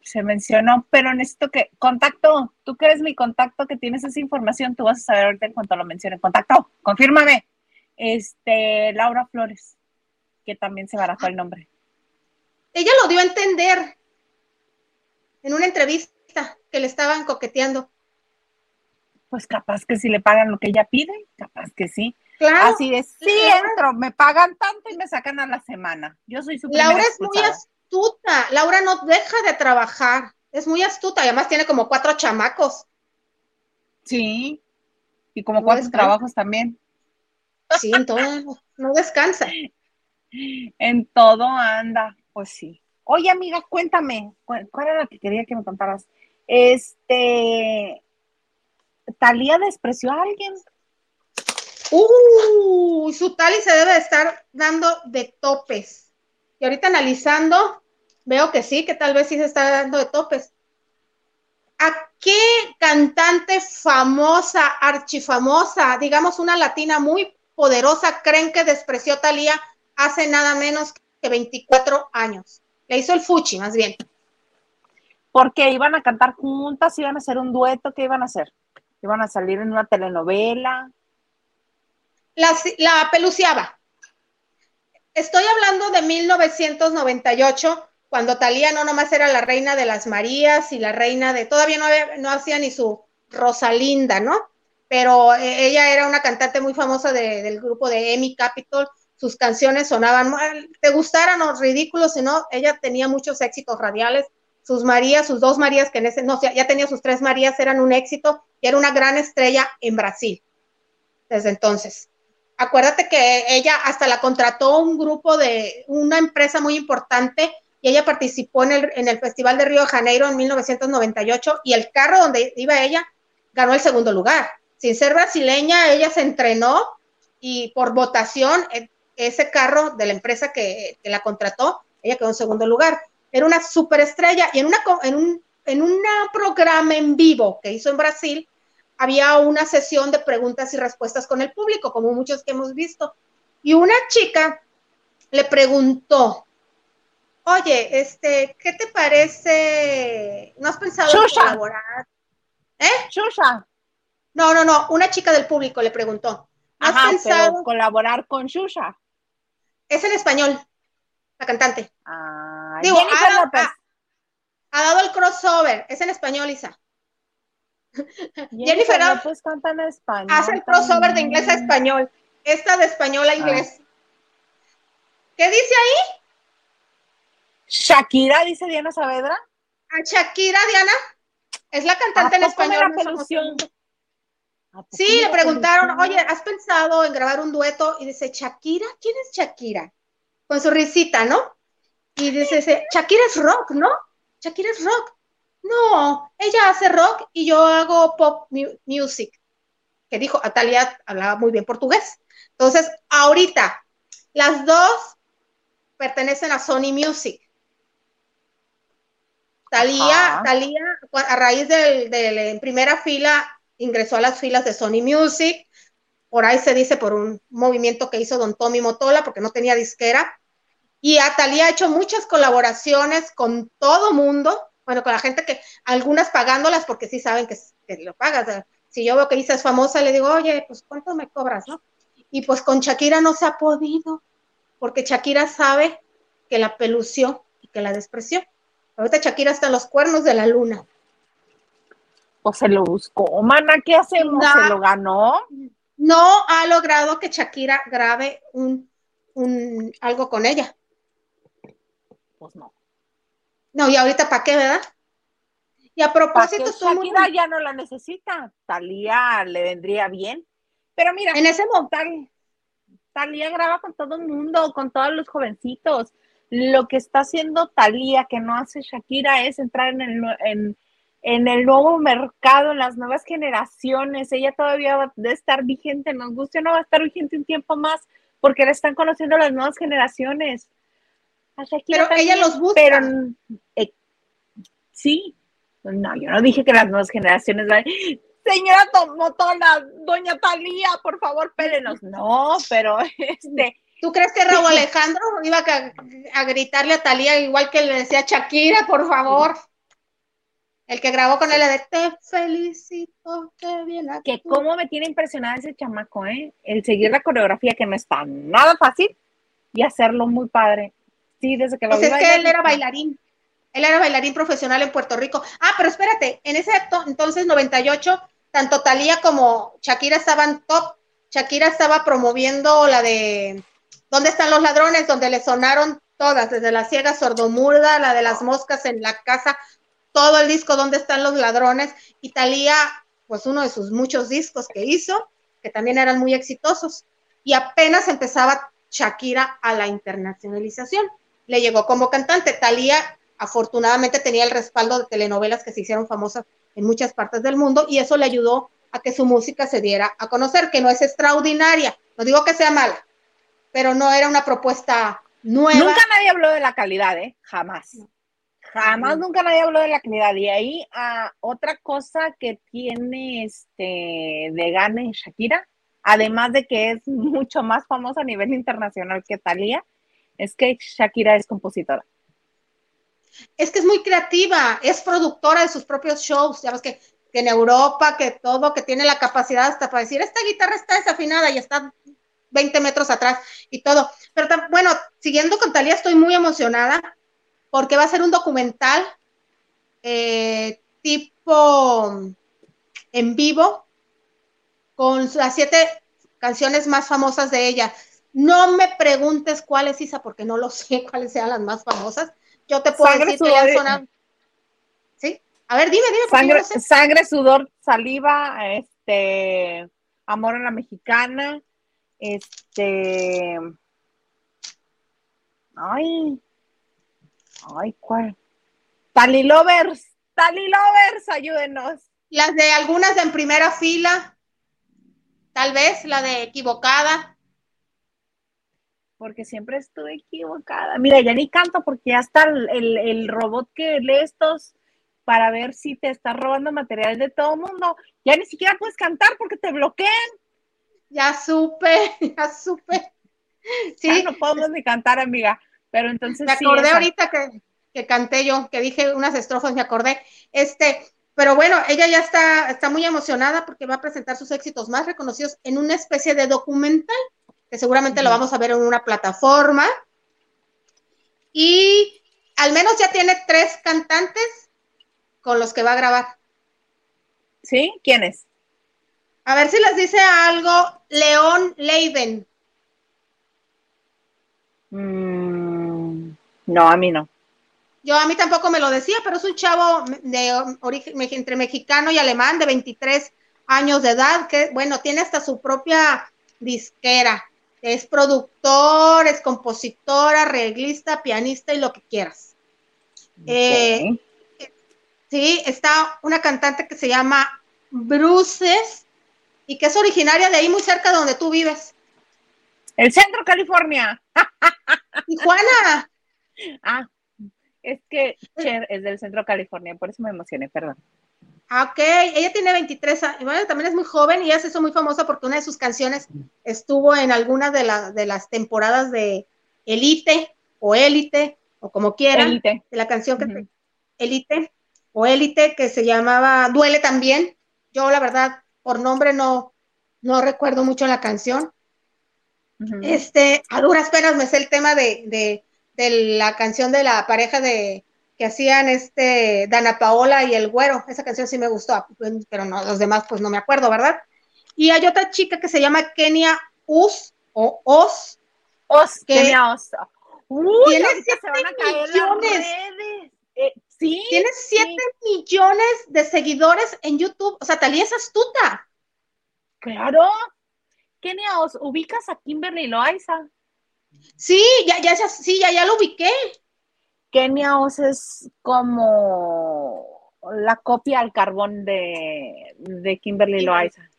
se mencionó, pero necesito que, contacto, tú que eres mi contacto, que tienes esa información, tú vas a saber ahorita en cuanto lo mencione. Contacto, confírmame. Este, Laura Flores, que también se barajó el nombre. Ella lo dio a entender en una entrevista que le estaban coqueteando. Pues capaz que si le pagan lo que ella pide, capaz que sí. Claro. Así es, sí entro, me pagan tanto y me sacan a la semana. Yo soy su Laura es muy astuta, Laura no deja de trabajar, es muy astuta, además tiene como cuatro chamacos. Sí, y como cuatro trabajos también. Sí, en todo, no descansa. En todo anda, pues sí. Oye, amiga, cuéntame, ¿cuál, era la que quería que me contaras? Este, ¿Talía despreció a alguien? Uh, su tali se debe estar dando de topes. Y ahorita analizando, veo que sí, que tal vez sí se está dando de topes. ¿A qué cantante famosa, archifamosa, digamos una latina muy poderosa, creen que despreció Talía hace nada menos que 24 años? Le hizo el fuchi, más bien. Porque iban a cantar juntas, iban a hacer un dueto, ¿qué iban a hacer? Iban a salir en una telenovela la, peluciaba. Estoy hablando de 1998, cuando Talía no nomás era la reina de las Marías y la reina de, todavía no, no hacía ni su Rosalinda, ¿no? Pero eh, ella era una cantante muy famosa del grupo de Emmy Capitol, sus canciones sonaban, te gustaran o ridículos, sino ella tenía muchos éxitos radiales, sus Marías, sus dos Marías, que en ese, no, ya tenía sus tres Marías, eran un éxito y era una gran estrella en Brasil desde entonces acuérdate que ella hasta la contrató un grupo de una empresa muy importante y ella participó en el, en el Festival de Río de Janeiro en 1998 y el carro donde iba ella ganó el segundo lugar. Sin ser brasileña, ella se entrenó y por votación e, ese carro de la empresa que, que la contrató, ella quedó en segundo lugar. Era una superestrella y en, una, en, un, en un programa en vivo que hizo en Brasil, había una sesión de preguntas y respuestas con el público, como muchos que hemos visto. Y una chica le preguntó, oye, este, ¿qué te parece? ¿No has pensado en colaborar? ¿Eh? Shusha. No, no, no, una chica del público le preguntó. ¿Has pensado colaborar con Shusha? Es en español, la cantante. Ah, Digo, ha, ha, dado el crossover, es en español, Isa. Jennifer López canta en español. Hace el crossover de inglés a español. Esta de español a ah. inglés. ¿Qué dice ahí? Shakira, dice Diana Saavedra. ¿A Shakira, Diana? Es la cantante en español. sí, le preguntaron, oye, ¿has pensado en grabar un dueto? Y dice, ¿Shakira? ¿Quién es Shakira? Con su risita, ¿no? Y dice, Shakira es rock, ¿no? Shakira es rock. No, ella hace rock y yo hago pop music. Que dijo, Atalia hablaba muy bien portugués. Entonces, ahorita, las dos pertenecen a Sony Music. Talía, Talía, a raíz del, en primera fila, ingresó a las filas de Sony Music. Por ahí se dice por un movimiento que hizo Don Tommy Motola, porque no tenía disquera. Y Talía ha hecho muchas colaboraciones con todo mundo bueno, con la gente que, algunas pagándolas porque sí saben que, lo pagas. si yo veo que Isa es famosa, le digo, oye, pues ¿cuánto me cobras, no? Y pues con Shakira no se ha podido, porque Shakira sabe que la pelució y que la despreció. Ahorita Shakira está en los cuernos de la luna. Pues se lo buscó, mana, ¿qué hacemos? ¿Se lo ganó? No ha logrado que Shakira grabe un, un algo con ella. Pues no. No, y ahorita para qué, ¿verdad? Y a propósito, Shakira ya no la necesita. Talía le vendría bien. Pero mira, en ese momento Talía graba con todo el mundo, con todos los jovencitos. Lo que está haciendo Talía, que no hace Shakira, es entrar en el, en, en el nuevo mercado, en las nuevas generaciones. Ella todavía va a estar vigente, nos guste o no va a estar vigente un tiempo más, porque la están conociendo las nuevas generaciones. Pero ella los busca. Pero, eh, sí, no, yo no dije que las nuevas generaciones van, señora Tomotola, doña Talía, por favor, pélenos. No, pero este. ¿Tú crees que Raúl Alejandro iba a, gritarle a Talía igual que le decía Shakira, por favor? El que grabó con él de Te felicito, qué bien. Que cómo me tiene impresionada ese chamaco, ¿eh? El seguir la coreografía que no está nada fácil y hacerlo muy padre. Sí, desde que lo pues es que él era bailarín. Él era bailarín profesional en Puerto Rico. Ah, pero espérate, en ese acto, entonces 98, tanto Talía como Shakira estaban top. Shakira estaba promoviendo la de ¿Dónde están los ladrones? Donde le sonaron todas, desde la ciega sordomuda, la de las moscas en la casa, todo el disco ¿Dónde están los ladrones? Y Talía, pues uno de sus muchos discos que hizo, que también eran muy exitosos. Y apenas empezaba Shakira a la internacionalización. Le llegó como cantante. Talía afortunadamente tenía el respaldo de telenovelas que se hicieron famosas en muchas partes del mundo y eso le ayudó a que su música se diera a conocer, que no es extraordinaria, no digo que sea mala, pero no era una propuesta nueva. Nunca nadie habló de la calidad, ¿eh? Jamás. Jamás, nunca nadie habló de la calidad. Y ahí, ah, otra cosa que tiene este de gane Shakira, además de que es mucho más famosa a nivel internacional que Thalía, es que Shakira es compositora es que es muy creativa, es productora de sus propios shows, ya ves que, en Europa, que todo, que tiene la capacidad hasta para decir, esta guitarra está desafinada y está 20 metros atrás y todo. Pero bueno, siguiendo con Talía, estoy muy emocionada porque va a ser un documental eh, tipo en vivo con las siete canciones más famosas de ella. No me preguntes cuáles, Isa, porque no lo sé cuáles sean las más famosas, yo te puedo decir que han ¿Sí? A ver, dime, dime. Sangre, sangre, sudor, saliva, este, amor a la mexicana, este, ay, ay, ¿cuál? Talilovers, Talilovers, ayúdenos. Las de algunas en primera fila, tal vez, la de equivocada porque siempre estuve equivocada. Mira, ya ni canto porque ya está el, robot que lee estos para ver si te está robando material de todo el mundo. Ya ni siquiera puedes cantar porque te bloquean. Ya supe, ya supe. Sí. no podemos ni cantar, amiga. Pero entonces. Me acordé ahorita que, que, canté yo, que dije unas estrofas, me acordé. Este, pero bueno, ella ya está, está muy emocionada porque va a presentar sus éxitos más reconocidos en una especie de documental que seguramente lo vamos a ver en una plataforma. Y al menos ya tiene tres cantantes con los que va a grabar. ¿Sí? ¿Quiénes? A ver si les dice algo León Leiden. Mm, no, a mí no. Yo a mí tampoco me lo decía, pero es un chavo de origen entre mexicano y alemán de 23 años de edad, que bueno, tiene hasta su propia disquera. Es productor, es compositor, arreglista, pianista y lo que quieras. Eh, sí, está una cantante que se llama Bruces y que es originaria de ahí muy cerca de donde tú vives. El centro California. Tijuana. Ah, es que Cher es del centro California, por eso me emocioné, perdón. Ah, ok, ella tiene 23 años, bueno, también es muy joven y ella se hizo muy famosa porque una de sus canciones estuvo en alguna de, de las temporadas de Elite o Élite o como quieran, de la canción que Elite o Élite que se llamaba Duele también. Yo la verdad por nombre no no recuerdo mucho la canción. Este, a duras penas me sé el tema de, de, de la canción de la pareja de que hacían este Dana Paola y el Güero. Esa canción sí me gustó, pero no, los demás pues no me acuerdo, ¿verdad? Y hay otra chica que se llama Kenia Us o Os. Os, Kenia Os. Uy, tiene se van a caer redes. Eh, Sí. Tienes 7 millones de seguidores en YouTube. O sea, Talía es astuta. Claro. Kenia, ¿os ubicas a Kimberly Loaiza? Sí, ya, ya, sí, ya, ya lo ubiqué. Kenia Oz es como la copia al carbón de, de Kimberly Loaiza.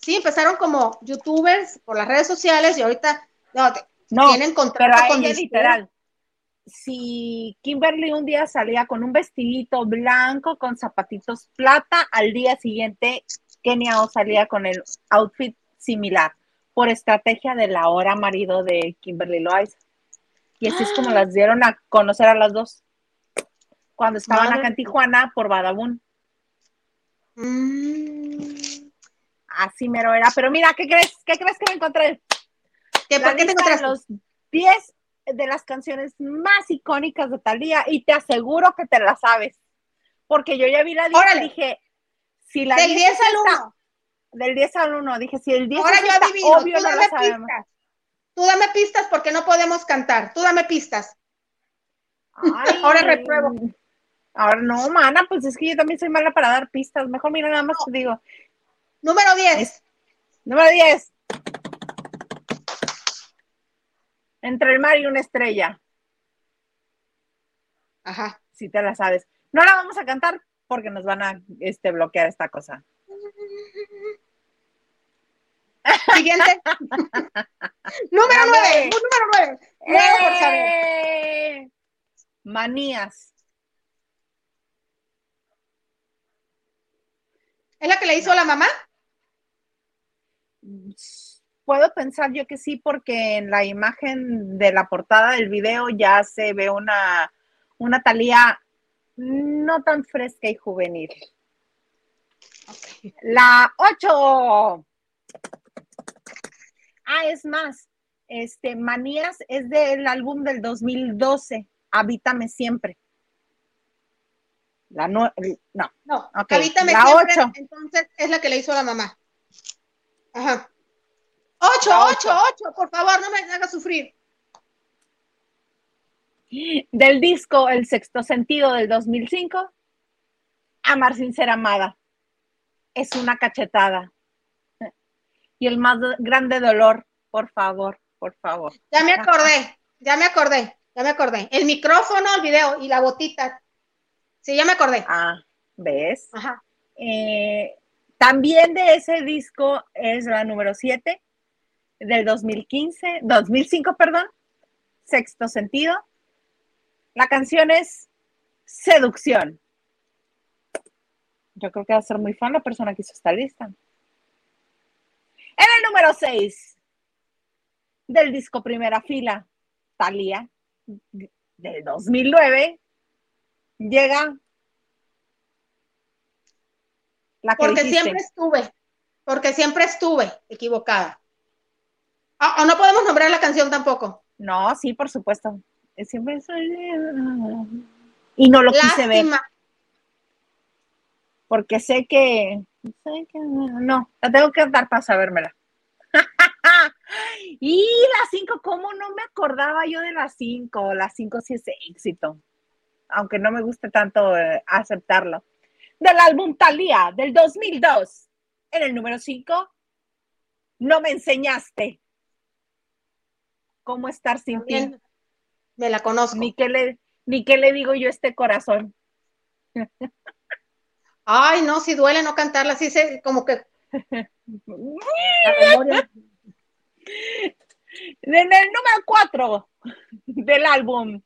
Sí, empezaron como youtubers por las redes sociales y ahorita no, tienen contrato pero con ella literal. Si Kimberly un día salía con un vestidito blanco con zapatitos plata, al día siguiente Kenia Oz salía con el outfit similar por estrategia de la hora marido de Kimberly Loaiza. Y así es como ah. las dieron a conocer a las dos. Cuando estaban acá en Tijuana por Badabun. Mm. Así mero era. Pero mira, ¿qué crees? ¿Qué crees que me encontré? ¿Qué, ¿Por qué te encontraste? Los 10 de las canciones más icónicas de Talía y te aseguro que te la sabes. Porque yo ya vi la lista y dije, si la Del 10 al 1. Del 10 al 1, dije, si el 10 Ahora yo adivino, obvio no la sabemos. Pistas. Tú dame pistas porque no podemos cantar. Tú dame pistas. Ahora repruebo. Ahora no, mana, pues es que yo también soy mala para dar pistas. Mejor mira, nada más te digo. Número 10. Número 10. Entre el mar y una estrella. Ajá. Si te la sabes. No la vamos a cantar porque nos van a este, bloquear esta cosa. Siguiente. número 9. Número 9. Eh, manías. ¿Es la que le hizo la mamá? Puedo pensar yo que sí, porque en la imagen de la portada del video ya se ve una, una talía no tan fresca y juvenil. La 8. Ah, es más, este, Manías es del álbum del 2012, Habítame Siempre. La no, no. No, Habítame Siempre, entonces es la que le hizo la mamá. Ajá. 8, 8, 8, por favor, no me hagas sufrir. Del disco El Sexto Sentido del 2005, Amar sin ser amada. Es una cachetada y el más grande dolor, por favor, por favor. Ya me acordé, ya me acordé, ya me acordé. El micrófono, el video y la botita. Sí, ya me acordé. Ah, ¿ves? Ajá. Eh, también de ese disco es la número 7 del 2015, 2005, perdón, Sexto Sentido. La canción es Seducción. Yo creo que va a ser muy fan la persona que hizo esta lista. En el número 6 del disco Primera Fila, Thalía, del 2009, llega la que Porque siempre estuve, porque siempre estuve equivocada. Ah, ¿O no podemos nombrar la canción tampoco? No, sí, por supuesto. Siempre soy... Y no lo quise ver. Porque sé que no, la tengo que dar para sabérmela. y las cinco, ¿cómo no me acordaba yo de las cinco? Las cinco sí es éxito, aunque no me guste tanto eh, aceptarlo. Del álbum Talía del 2002, en el número 5, no me enseñaste cómo estar sin ti. Me la conozco. Ni qué le, ni qué le digo yo a este corazón. Ay, no, si duele no cantarla, así se como que. En el número 4 del álbum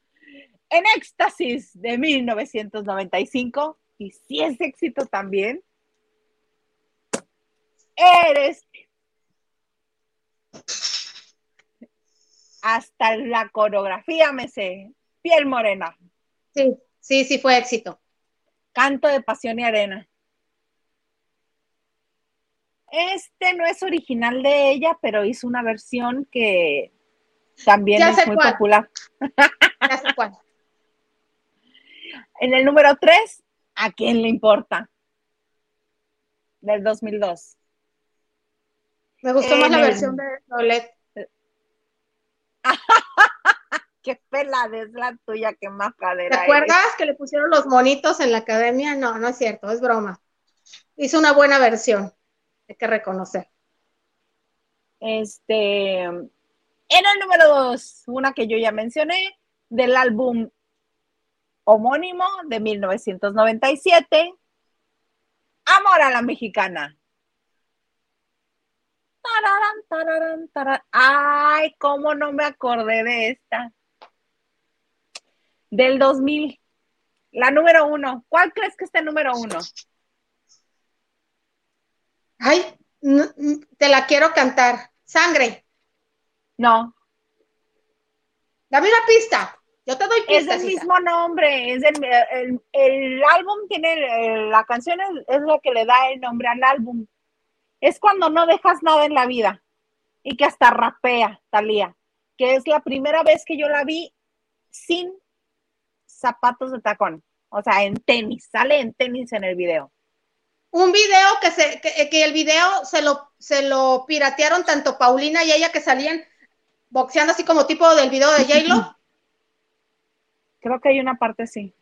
En Éxtasis de 1995, y si es éxito también, eres hasta la coreografía me sé, piel morena. Sí, sí, sí fue éxito. Canto de Pasión y Arena. Este no es original de ella, pero hizo una versión que también es muy popular. Ya sé cuál. En el número 3, ¿a quién le importa? Del 2002. Me gustó más la versión de Lolet. qué pelada es la tuya, qué macadera. ¿Te acuerdas que le pusieron los monitos en la academia? No, no es cierto, es broma. Hizo una buena versión, hay que reconocer. Este, en el número dos, una que yo ya mencioné, del álbum homónimo de 1997, Amor a la Mexicana. Ay, cómo no me acordé de esta. Del 2000, la número uno. ¿Cuál crees que es el número uno? Ay, te la quiero cantar. Sangre. No. Dame una pista. Yo te doy pista. Es el mismo nombre. Es el, el, álbum tiene, la canción es, es la que le da el nombre al álbum. Es cuando no dejas nada en la vida y que hasta rapea, Talía, que es la primera vez que yo la vi sin zapatos de tacón, o sea, en tenis, sale en tenis en el video un video que, se, que, el video se lo, se lo piratearon tanto Paulina y ella que salían boxeando así como tipo del video de j Creo que hay una parte sí.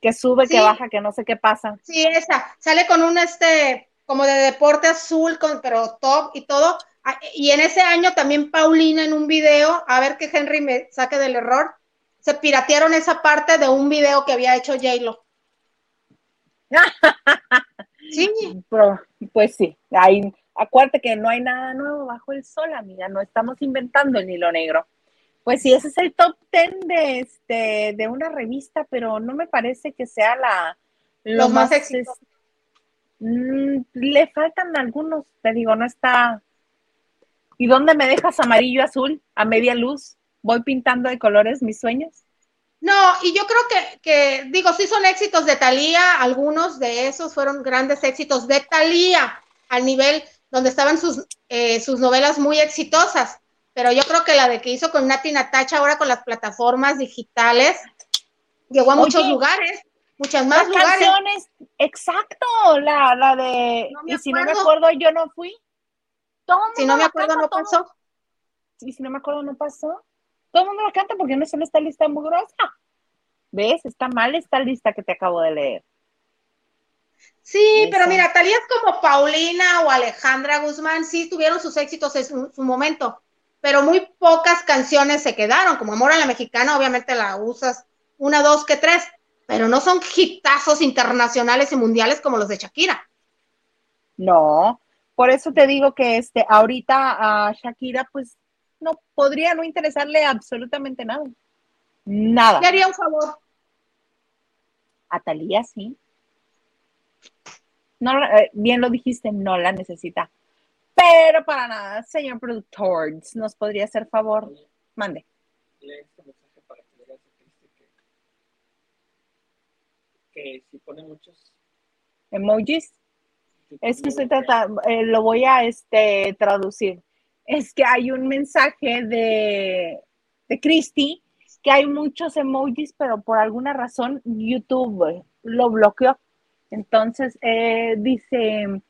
Que sube, que baja, que no sé qué pasa. Sí, esa. Sale con un este, como de deporte azul, con, pero top y todo. Ah, y en ese año también Paulina en un video, a ver que Henry me saque del error, se piratearon esa parte de un video que había hecho J-Lo. sí. pues sí, hay, acuérdate que no hay nada nuevo bajo el sol, amiga, no estamos inventando el hilo negro. Pues sí, ese es el top ten de, este, de una revista, pero no me parece que sea la lo más, éxitos. Mm, le faltan algunos, te digo, no está. ¿Y dónde me dejas amarillo azul a media luz? Voy pintando de colores mis sueños. No, y yo creo que, que, digo, sí son éxitos de Talía, algunos de esos fueron grandes éxitos de Talía, al nivel donde estaban sus, eh, sus novelas muy exitosas, pero yo creo que la de que hizo con Nati Natacha ahora con las plataformas digitales, llegó a muchos lugares, muchas más lugares. Canciones, exacto, la, la de, y si no me acuerdo, yo no fui. si no me acuerdo, no pasó. Y si no me acuerdo, no pasó. Todo el mundo lo canta porque no es en esta lista muy gruesa. ¿Ves? Está mal esta lista que te acabo de leer. Sí, pero mira, Talía es como Paulina o Alejandra Guzmán, sí tuvieron sus éxitos en su, momento, pero muy pocas canciones se quedaron, como Amor a la Mexicana, obviamente la usas una, dos, que tres, pero no son hitazos internacionales y mundiales como los de Shakira. No, por eso te digo que este, ahorita a Shakira, pues no podría no interesarle absolutamente nada. Nada. Le haría un favor. A Talía sí. No, eh, bien lo dijiste, no la necesita. Pero para nada, señor productor, ¿nos podría hacer favor? Mande. este mensaje para que le que, si pone muchos emojis, es que estoy tratando, eh, lo voy a este, traducir es que hay un mensaje de, de Christy que hay muchos emojis, pero por alguna razón YouTube lo bloqueó. Entonces eh, dice,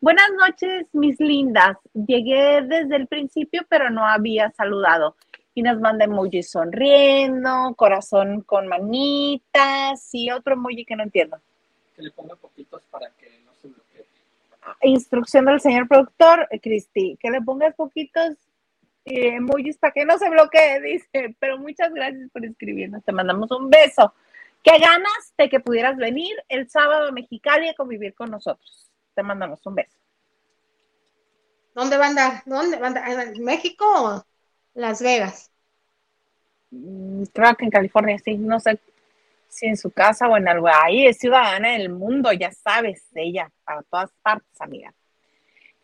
buenas noches, mis lindas. Llegué desde el principio, pero no había saludado. Y nos manda emojis sonriendo, corazón con manitas y otro emoji que no entiendo. Que le ponga poquitos para que instrucción del señor productor, Cristi, que le pongas poquitos eh, emojis para que no se bloquee, dice, pero muchas gracias por escribirnos, te mandamos un beso. Qué ganas de que pudieras venir el sábado a Mexicali a convivir con nosotros. Te mandamos un beso. ¿Dónde va a andar? ¿Dónde va a andar? ¿En México o Las Vegas? Mm, creo que en California, sí, no sé si en su casa o en algo. Ahí es ciudadana del mundo, ya sabes, ella, para todas partes, amiga.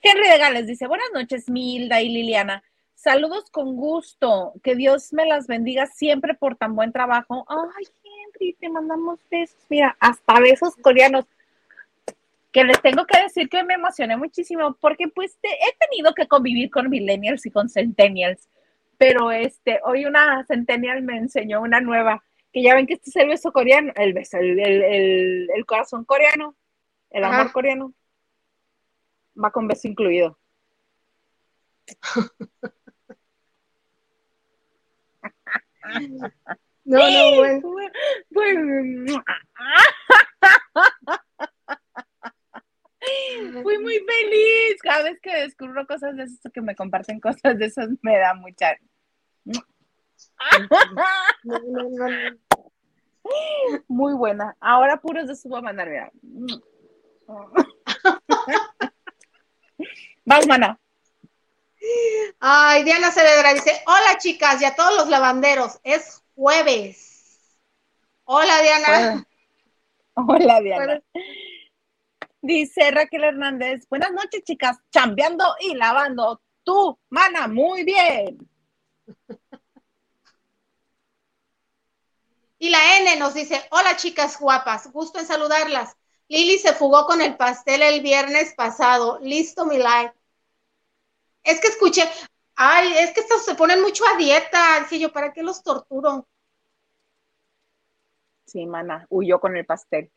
Henry de Gales dice, buenas noches, Milda y Liliana. Saludos con gusto. Que Dios me las bendiga siempre por tan buen trabajo. Ay, Henry, te mandamos besos. Mira, hasta besos coreanos. Que les tengo que decir que me emocioné muchísimo porque pues he tenido que convivir con millennials y con centennials. Pero este, hoy una centennial me enseñó una nueva que ya ven que este es el beso coreano, el beso, el, corazón coreano, el amor coreano, va con beso incluido. No, no, bueno. Fui muy feliz. Cada vez que descubro cosas de esas, que me comparten cosas de esas, me da mucha. Muy buena. Ahora puros de su mira. Vas, mana. Ay, Diana Saavedra dice, hola chicas y a todos los lavanderos, es jueves. Hola Diana. Hola, Diana. Dice Raquel Hernández, buenas noches chicas, chambeando y lavando. Tú, mana, muy bien. Y la N nos dice, hola chicas guapas, gusto en saludarlas. Lili se fugó con el pastel el viernes pasado. Listo mi live. Es que escuché, ay, es que estos se ponen mucho a dieta. Dije yo, ¿para qué los torturo? Sí, mana, huyó con el pastel.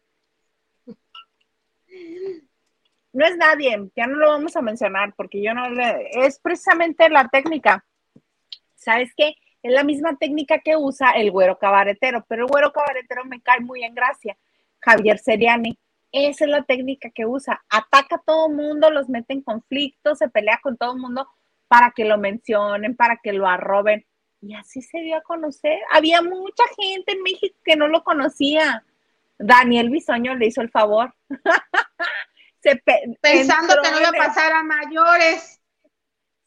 No es nadie, ya no lo vamos a mencionar porque yo no le. Es precisamente la técnica. ¿Sabes qué? Es la misma técnica que usa el güero cabaretero, pero el güero cabaretero me cae muy en gracia. Javier Seriani. Esa es la técnica que usa. Ataca a todo el mundo, los mete en conflicto, se pelea con todo el mundo para que lo mencionen, para que lo arroben. Y así se dio a conocer. Había mucha gente en México que no lo conocía. Daniel Bisoño le hizo el favor. Pensando que no iba a pasar a mayores.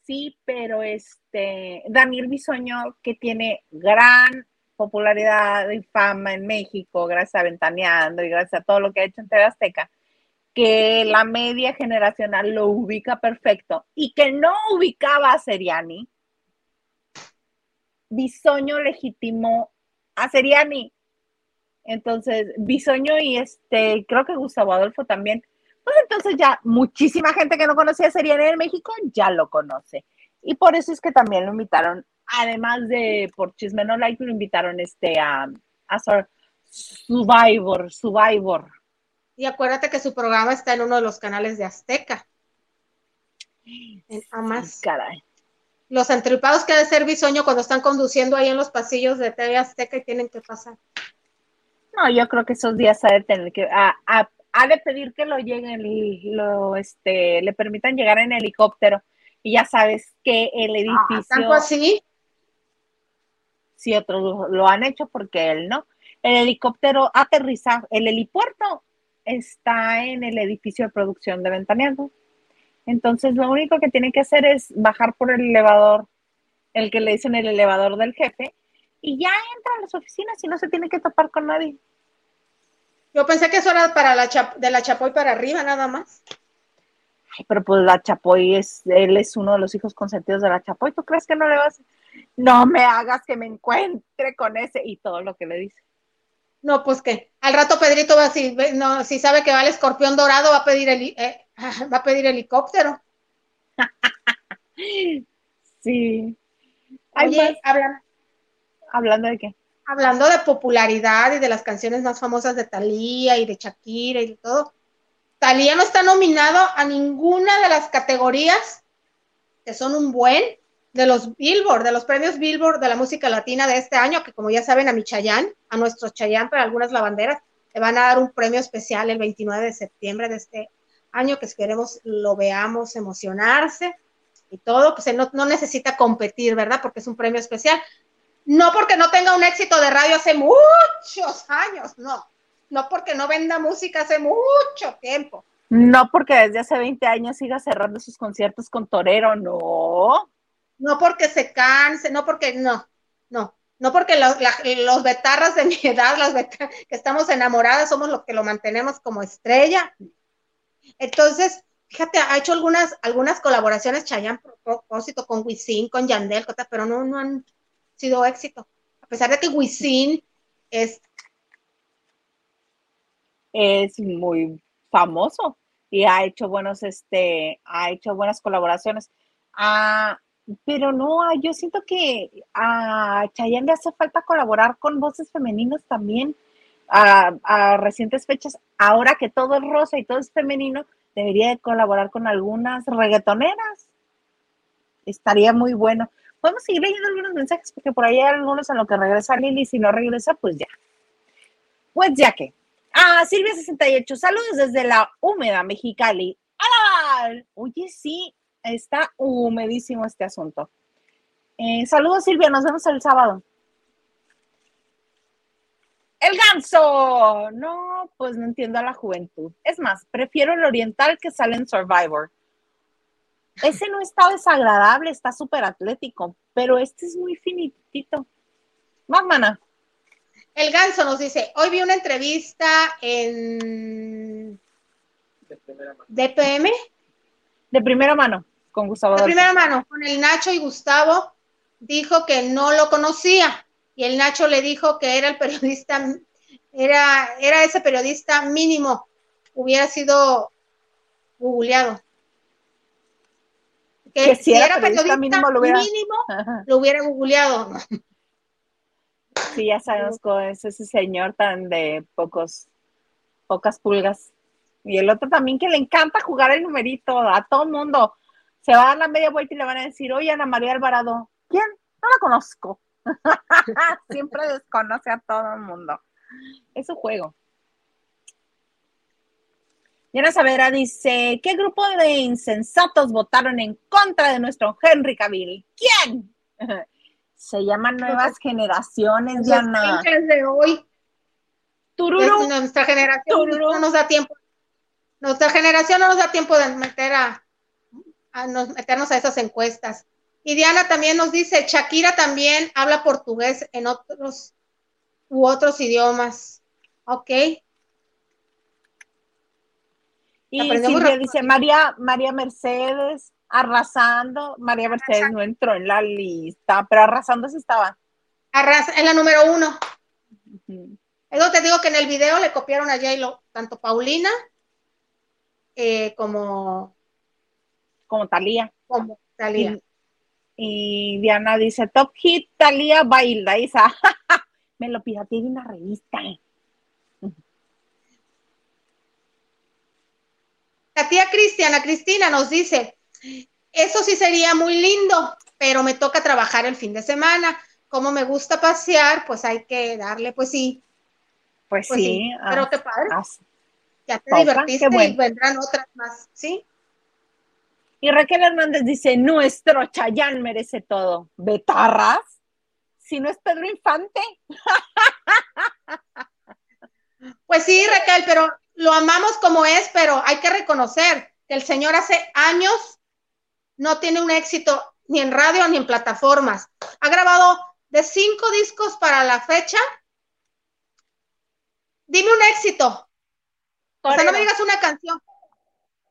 Sí, pero este, Daniel Bisoño, que tiene gran popularidad y fama en México, gracias a Ventaneando y gracias a todo lo que ha hecho en TV Azteca, que la media generacional lo ubica perfecto y que no ubicaba a Seriani, Bisoño legitimó a Seriani. Entonces, Bisoño y este, creo que Gustavo Adolfo también. Pues entonces ya muchísima gente que no conocía a Seriani en México ya lo conoce. Y por eso es que también lo invitaron, además de por Chisme No Like, lo invitaron este, a, a Survivor, Survivor. Y acuérdate que su programa está en uno de los canales de Azteca. En Amas. caray los antripados que ha de ser bisoño cuando están conduciendo ahí en los pasillos de TV Azteca y tienen que pasar. No, yo creo que esos días ha de tener que, ha, de pedir que lo lleguen y lo, este, le permitan llegar en helicóptero. Y ya sabes que el ah, edificio. ¿Tanto así? Sí, otros lo han hecho porque él no. El helicóptero aterriza, el helipuerto está en el edificio de producción de Ventaneando. Entonces, lo único que tiene que hacer es bajar por el elevador, el que le dicen el elevador del jefe, y ya entra a las oficinas y no se tiene que topar con nadie. Yo pensé que eso era para la de la Chapoy para arriba, nada más. Ay, pero pues la Chapoy es, él es uno de los hijos consentidos de la Chapoy. ¿Tú crees que no le vas? No me hagas que me encuentre con ese y todo lo que le dice. No, pues que al rato Pedrito va si, no, si sabe que va el escorpión dorado, va a pedir el, eh, va a pedir helicóptero. sí. Oye, hablando de qué? Hablando de popularidad y de las canciones más famosas de Thalía y de Shakira y todo. Thalía no está nominado a ninguna de las categorías que son un buen de los Billboard, de los premios Billboard de la música latina de este año, que como ya saben a mi Chayán, a nuestro Chayán para algunas lavanderas, le van a dar un premio especial el 29 de septiembre de este año que esperemos lo veamos emocionarse y todo, pues no, no necesita competir, ¿verdad? Porque es un premio especial. No porque no tenga un éxito de radio hace muchos años, no. No porque no venda música hace mucho tiempo. No porque desde hace 20 años siga cerrando sus conciertos con Torero, no. No porque se canse, no porque, no, no. No porque los, los betarras de mi edad, las que estamos enamoradas, somos los que lo mantenemos como estrella. Entonces, fíjate, ha hecho algunas, algunas colaboraciones Chayanne propósito con Wisin, con Yandel, pero no, no han sido éxito. A pesar de que Wisin es es muy famoso y ha hecho buenos, este, ha hecho buenas colaboraciones. Ah, pero no, yo siento que a Chayanne le hace falta colaborar con voces femeninas también a, recientes fechas, ahora que todo es rosa y todo es femenino, debería de colaborar con algunas reggaetoneras. Estaría muy bueno. Podemos seguir leyendo algunos mensajes porque por ahí hay algunos en lo que regresa Lili. Si no regresa, pues ya. Pues ya que. Ah, Silvia68, saludos desde la húmeda Mexicali. ¡Hola! Oye, sí, está humedísimo este asunto. Eh, saludos, Silvia, nos vemos el sábado. El ganso. No, pues no entiendo a la juventud. Es más, prefiero el oriental que sale en Survivor. Ese no está desagradable, está súper atlético, pero este es muy finitito. Más, mana. El ganso nos dice, hoy vi una entrevista en DPM. De primera mano, con Gustavo. De primera mano, con el Nacho y Gustavo, dijo que no lo conocía y el Nacho le dijo que era el periodista, era, era ese periodista mínimo, hubiera sido googleado. Que, si, era, periodista, mínimo, lo hubiera, mínimo, lo hubiera googleado. Sí, ya sabemos cómo es ese señor tan de pocos, pocas pulgas. Y el otro también que le encanta jugar el numerito a todo el mundo. Se va a dar la media vuelta y le van a decir, oye, Ana María Alvarado, ¿quién? No la conozco. Siempre desconoce a todo el mundo. Es un juego. Yana Savera dice, ¿qué grupo de insensatos votaron en contra de nuestro Henry Cavill? ¿Quién? Se llaman Nuevas Generaciones, Diana. de hoy. Nuestra generación no nos da tiempo. Nuestra generación no nos da tiempo de meter a, a meternos a esas encuestas. Y Diana también nos dice, Shakira también habla portugués en otros u otros idiomas. Ok. Y Silvia dice, María, María Mercedes arrasando. María Mercedes no entró en la lista, pero arrasando sí estaba. Arrasa, en la número uno. Eso te digo que en el video le copiaron a J-Lo, tanto Paulina eh, como... Como Talía. Como Talía. Y Diana dice, Top Hit, Talía baila, esa. Me lo pirateé tiene una revista. La tía Cristiana, Cristina nos dice, eso sí sería muy lindo, pero me toca trabajar el fin de semana. Como me gusta pasear, pues hay que darle, pues sí. Pues, pues sí. Pero ah, qué padre. Ah, ya te divertiste y vendrán otras más, ¿sí? Y Raquel Hernández dice, nuestro Chayán merece todo. ¿Betarras? Si no es Pedro Infante. Pues sí, Raquel, pero lo amamos como es, pero hay que reconocer que el señor hace años no tiene un éxito ni en radio ni en plataformas. Ha grabado de cinco discos para la fecha. Dime un éxito. O sea, no me digas una canción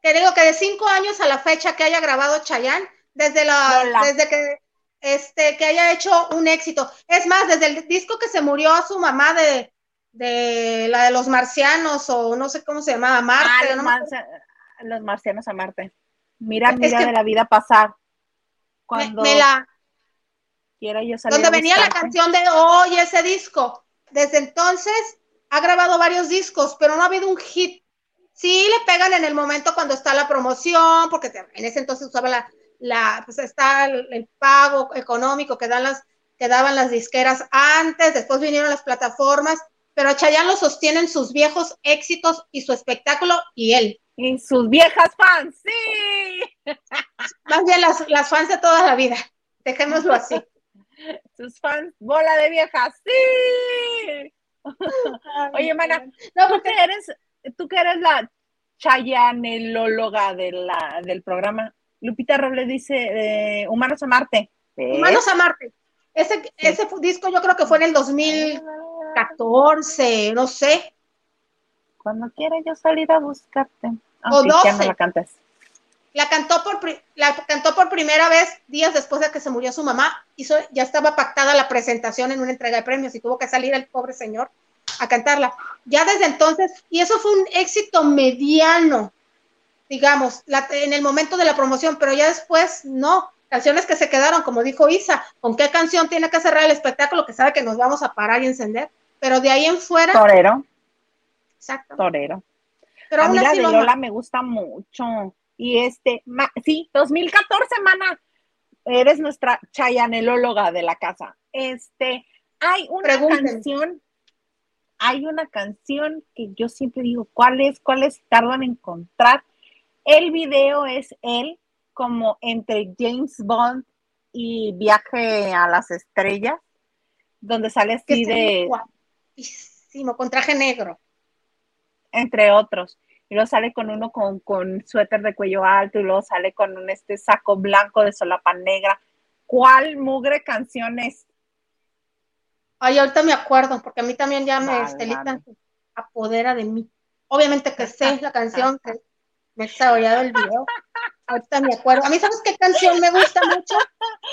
que digo que de cinco años a la fecha que haya grabado Chayanne, desde la, desde que este, que haya hecho un éxito. Es más, desde el disco que se murió a su mamá de, de la de los marcianos, o no sé cómo se llamaba, Marte. Ah, los, marcianos a Marte. Mira, mira de la vida pasar. Cuando me, la, quiera yo salir Donde venía la canción de hoy, ese disco. Desde entonces ha grabado varios discos, pero no ha habido un hit Sí, le pegan en el momento cuando está la promoción, porque en ese entonces usaba la, la pues está el, pago económico que dan las, que daban las disqueras antes, después vinieron las plataformas, pero Chayanne lo sostienen sus viejos éxitos y su espectáculo y él. Y sus viejas fans, sí. Más bien las, las fans de toda la vida, dejémoslo así. Sus fans, bola de viejas, sí. Oye, mana, no, porque eres, tú que eres la chayanelóloga de la, del programa, Lupita Robles dice eh, Humanos a Marte. Humanos a Marte. Ese, ese disco yo creo que fue en el 2014, no sé. Cuando quiera yo salir a buscarte. o 12. la cantes. La cantó, por, la cantó por primera vez días después de que se murió su mamá. Hizo, ya estaba pactada la presentación en una entrega de premios y tuvo que salir el pobre señor a cantarla. Ya desde entonces, y eso fue un éxito mediano, digamos, en el momento de la promoción, pero ya después no. Canciones que se quedaron, como dijo Isa, ¿con qué canción tiene que cerrar el espectáculo que sabe que nos vamos a parar y encender? Pero de ahí en fuera. Torero. Exacto. Torero. Pero a mí la de Lola me gusta mucho. Y este, sí, 2014, mana. eres nuestra chayanelóloga de la casa. Este, hay una canción, hay una canción que yo siempre digo, ¿cuál es? ¿Cuál es? Tardan en encontrar. El video es él como entre James Bond y Viaje a las Estrellas, donde sale así de... Guapísimo, con traje negro. Entre otros. Y luego sale con uno con, con suéter de cuello alto y luego sale con un este saco blanco de solapa negra. ¿Cuál mugre canción es? Ay, ahorita me acuerdo, porque a mí también ya me estelita apodera de mí. Obviamente que sé la canción, que me he desarrollado el video. Ahorita me acuerdo. A mí, ¿sabes qué canción me gusta mucho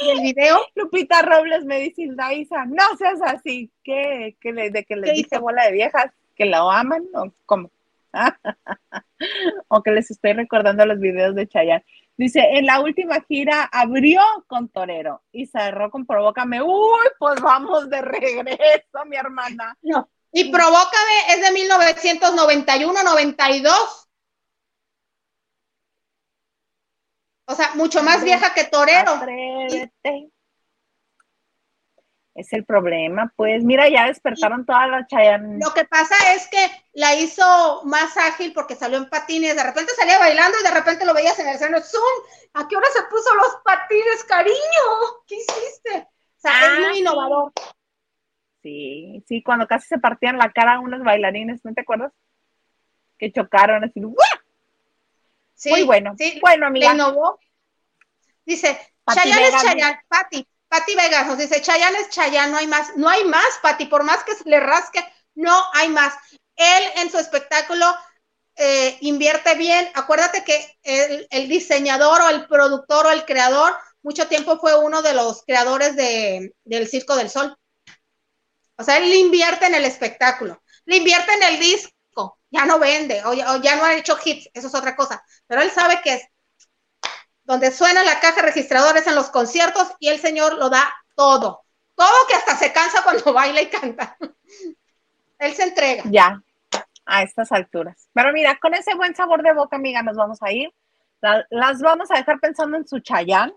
del video? Lupita Robles me dice, Daisa, no seas así. ¿Qué? ¿Qué le, ¿De que le dice bola de viejas? ¿Que la aman? ¿O cómo? o que les estoy recordando los videos de Chayanne. Dice, en la última gira abrió con Torero y cerró con Provócame. Uy, pues vamos de regreso, mi hermana. No. Y Provócame es de 1991-92. O sea, mucho más vieja que Torero. Es el problema, pues mira, ya despertaron todas las Chayanne. Lo que pasa es que la hizo más ágil porque salió en patines, de repente salía bailando y de repente lo veías en el seno, ¡Zoom! ¿A qué hora se puso los patines, cariño? ¿Qué hiciste? O sea, es muy ah, innovador. Sí, sí, cuando casi se partían la cara unos bailarines, ¿no te acuerdas? Que chocaron así, Sí, muy bueno. Sí, bueno, amiga. innovó. Dice, Chayanne es Chayanne, Pati, Pati Vegas nos dice, Chayanne es Chayanne, no hay más, no hay más, Pati, por más que se le rasque, no hay más. Él en su espectáculo eh, invierte bien. Acuérdate que el, diseñador o el productor o el creador mucho tiempo fue uno de los creadores de, del Circo del Sol. O sea, él invierte en el espectáculo, le invierte en el disco, ya no vende o ya no ha hecho hits, eso es otra cosa, pero él sabe que es donde suena la caja registradora es en los conciertos y el señor lo da todo. Todo que hasta se cansa cuando baila y canta. Él se entrega. Ya, a estas alturas. Pero mira, con ese buen sabor de boca, amiga, nos vamos a ir. las vamos a dejar pensando en su chayán.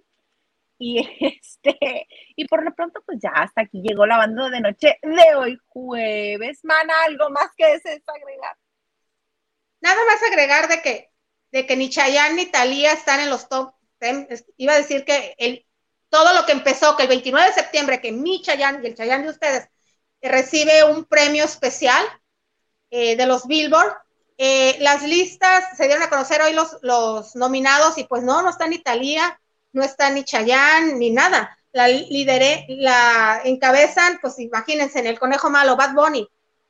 Y este, y por lo pronto, pues ya hasta aquí llegó la banda de noche de hoy, jueves. Mana, algo más que desees agregar. Nada más agregar de que, de que ni Chayanne ni Talía están en los top iba a decir que el, todo lo que empezó, que el 29 de septiembre, que mi Chayán y el Chayán de ustedes recibe un premio especial eh, de los Billboard. Eh, las listas se dieron a conocer hoy los, los nominados y pues no, no está ni Talía, no está ni Chayán, ni nada. La lideré, la encabezan, pues imagínense, en el Conejo Malo, Bad Bunny.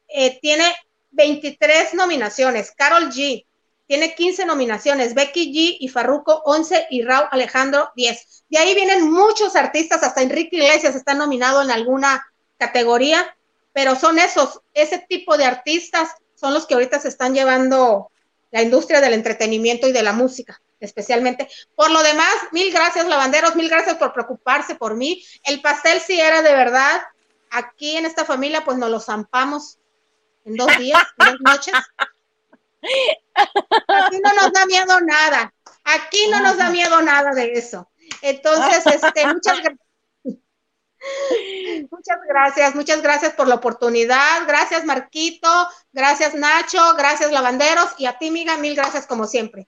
Eh, tiene 23 nominaciones. Carol G, tiene 15 nominaciones, Becky G y Farruko 11 y Raúl Alejandro 10. De ahí vienen muchos artistas, hasta Enrique Iglesias está nominado en alguna categoría, pero son esos, ese tipo de artistas son los que ahorita se están llevando la industria del entretenimiento y de la música, especialmente. Por lo demás, mil gracias, lavanderos, mil gracias por preocuparse por mí. El pastel sí era de verdad. Aquí en esta familia, pues nos lo zampamos en dos días, dos noches. Aquí no nos da miedo nada. Aquí no nos da miedo nada de eso. Entonces, este, muchas gracias. Muchas gracias, muchas gracias por la oportunidad. Gracias, Marquito. Gracias, Nacho. Gracias, Lavanderos. Y a ti, amiga, mil gracias como siempre.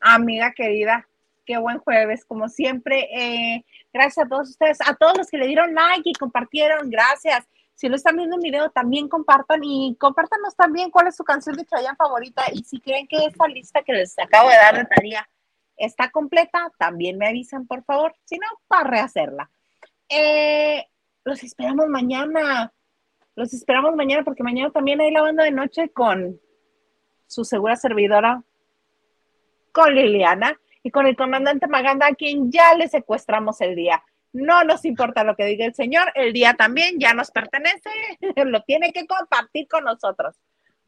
Amiga querida, qué buen jueves, como siempre. Eh, gracias a todos ustedes, a todos los que le dieron like y compartieron. Gracias. Si lo están viendo en video, también compartan y compártanos también cuál es su canción de Chayanne favorita. Y si creen que esta lista que les acabo de dar de tarea está completa, también me avisan, por favor. Si no, para rehacerla. Eh, los esperamos mañana. Los esperamos mañana porque mañana también hay la banda de noche con su segura servidora, con Liliana y con el comandante Maganda, a quien ya le secuestramos el día. No nos importa lo que diga el Señor, el día también ya nos pertenece, lo tiene que compartir con nosotros.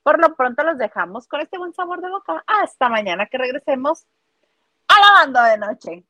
Por lo pronto los dejamos con este buen sabor de boca. Hasta mañana que regresemos a la de noche.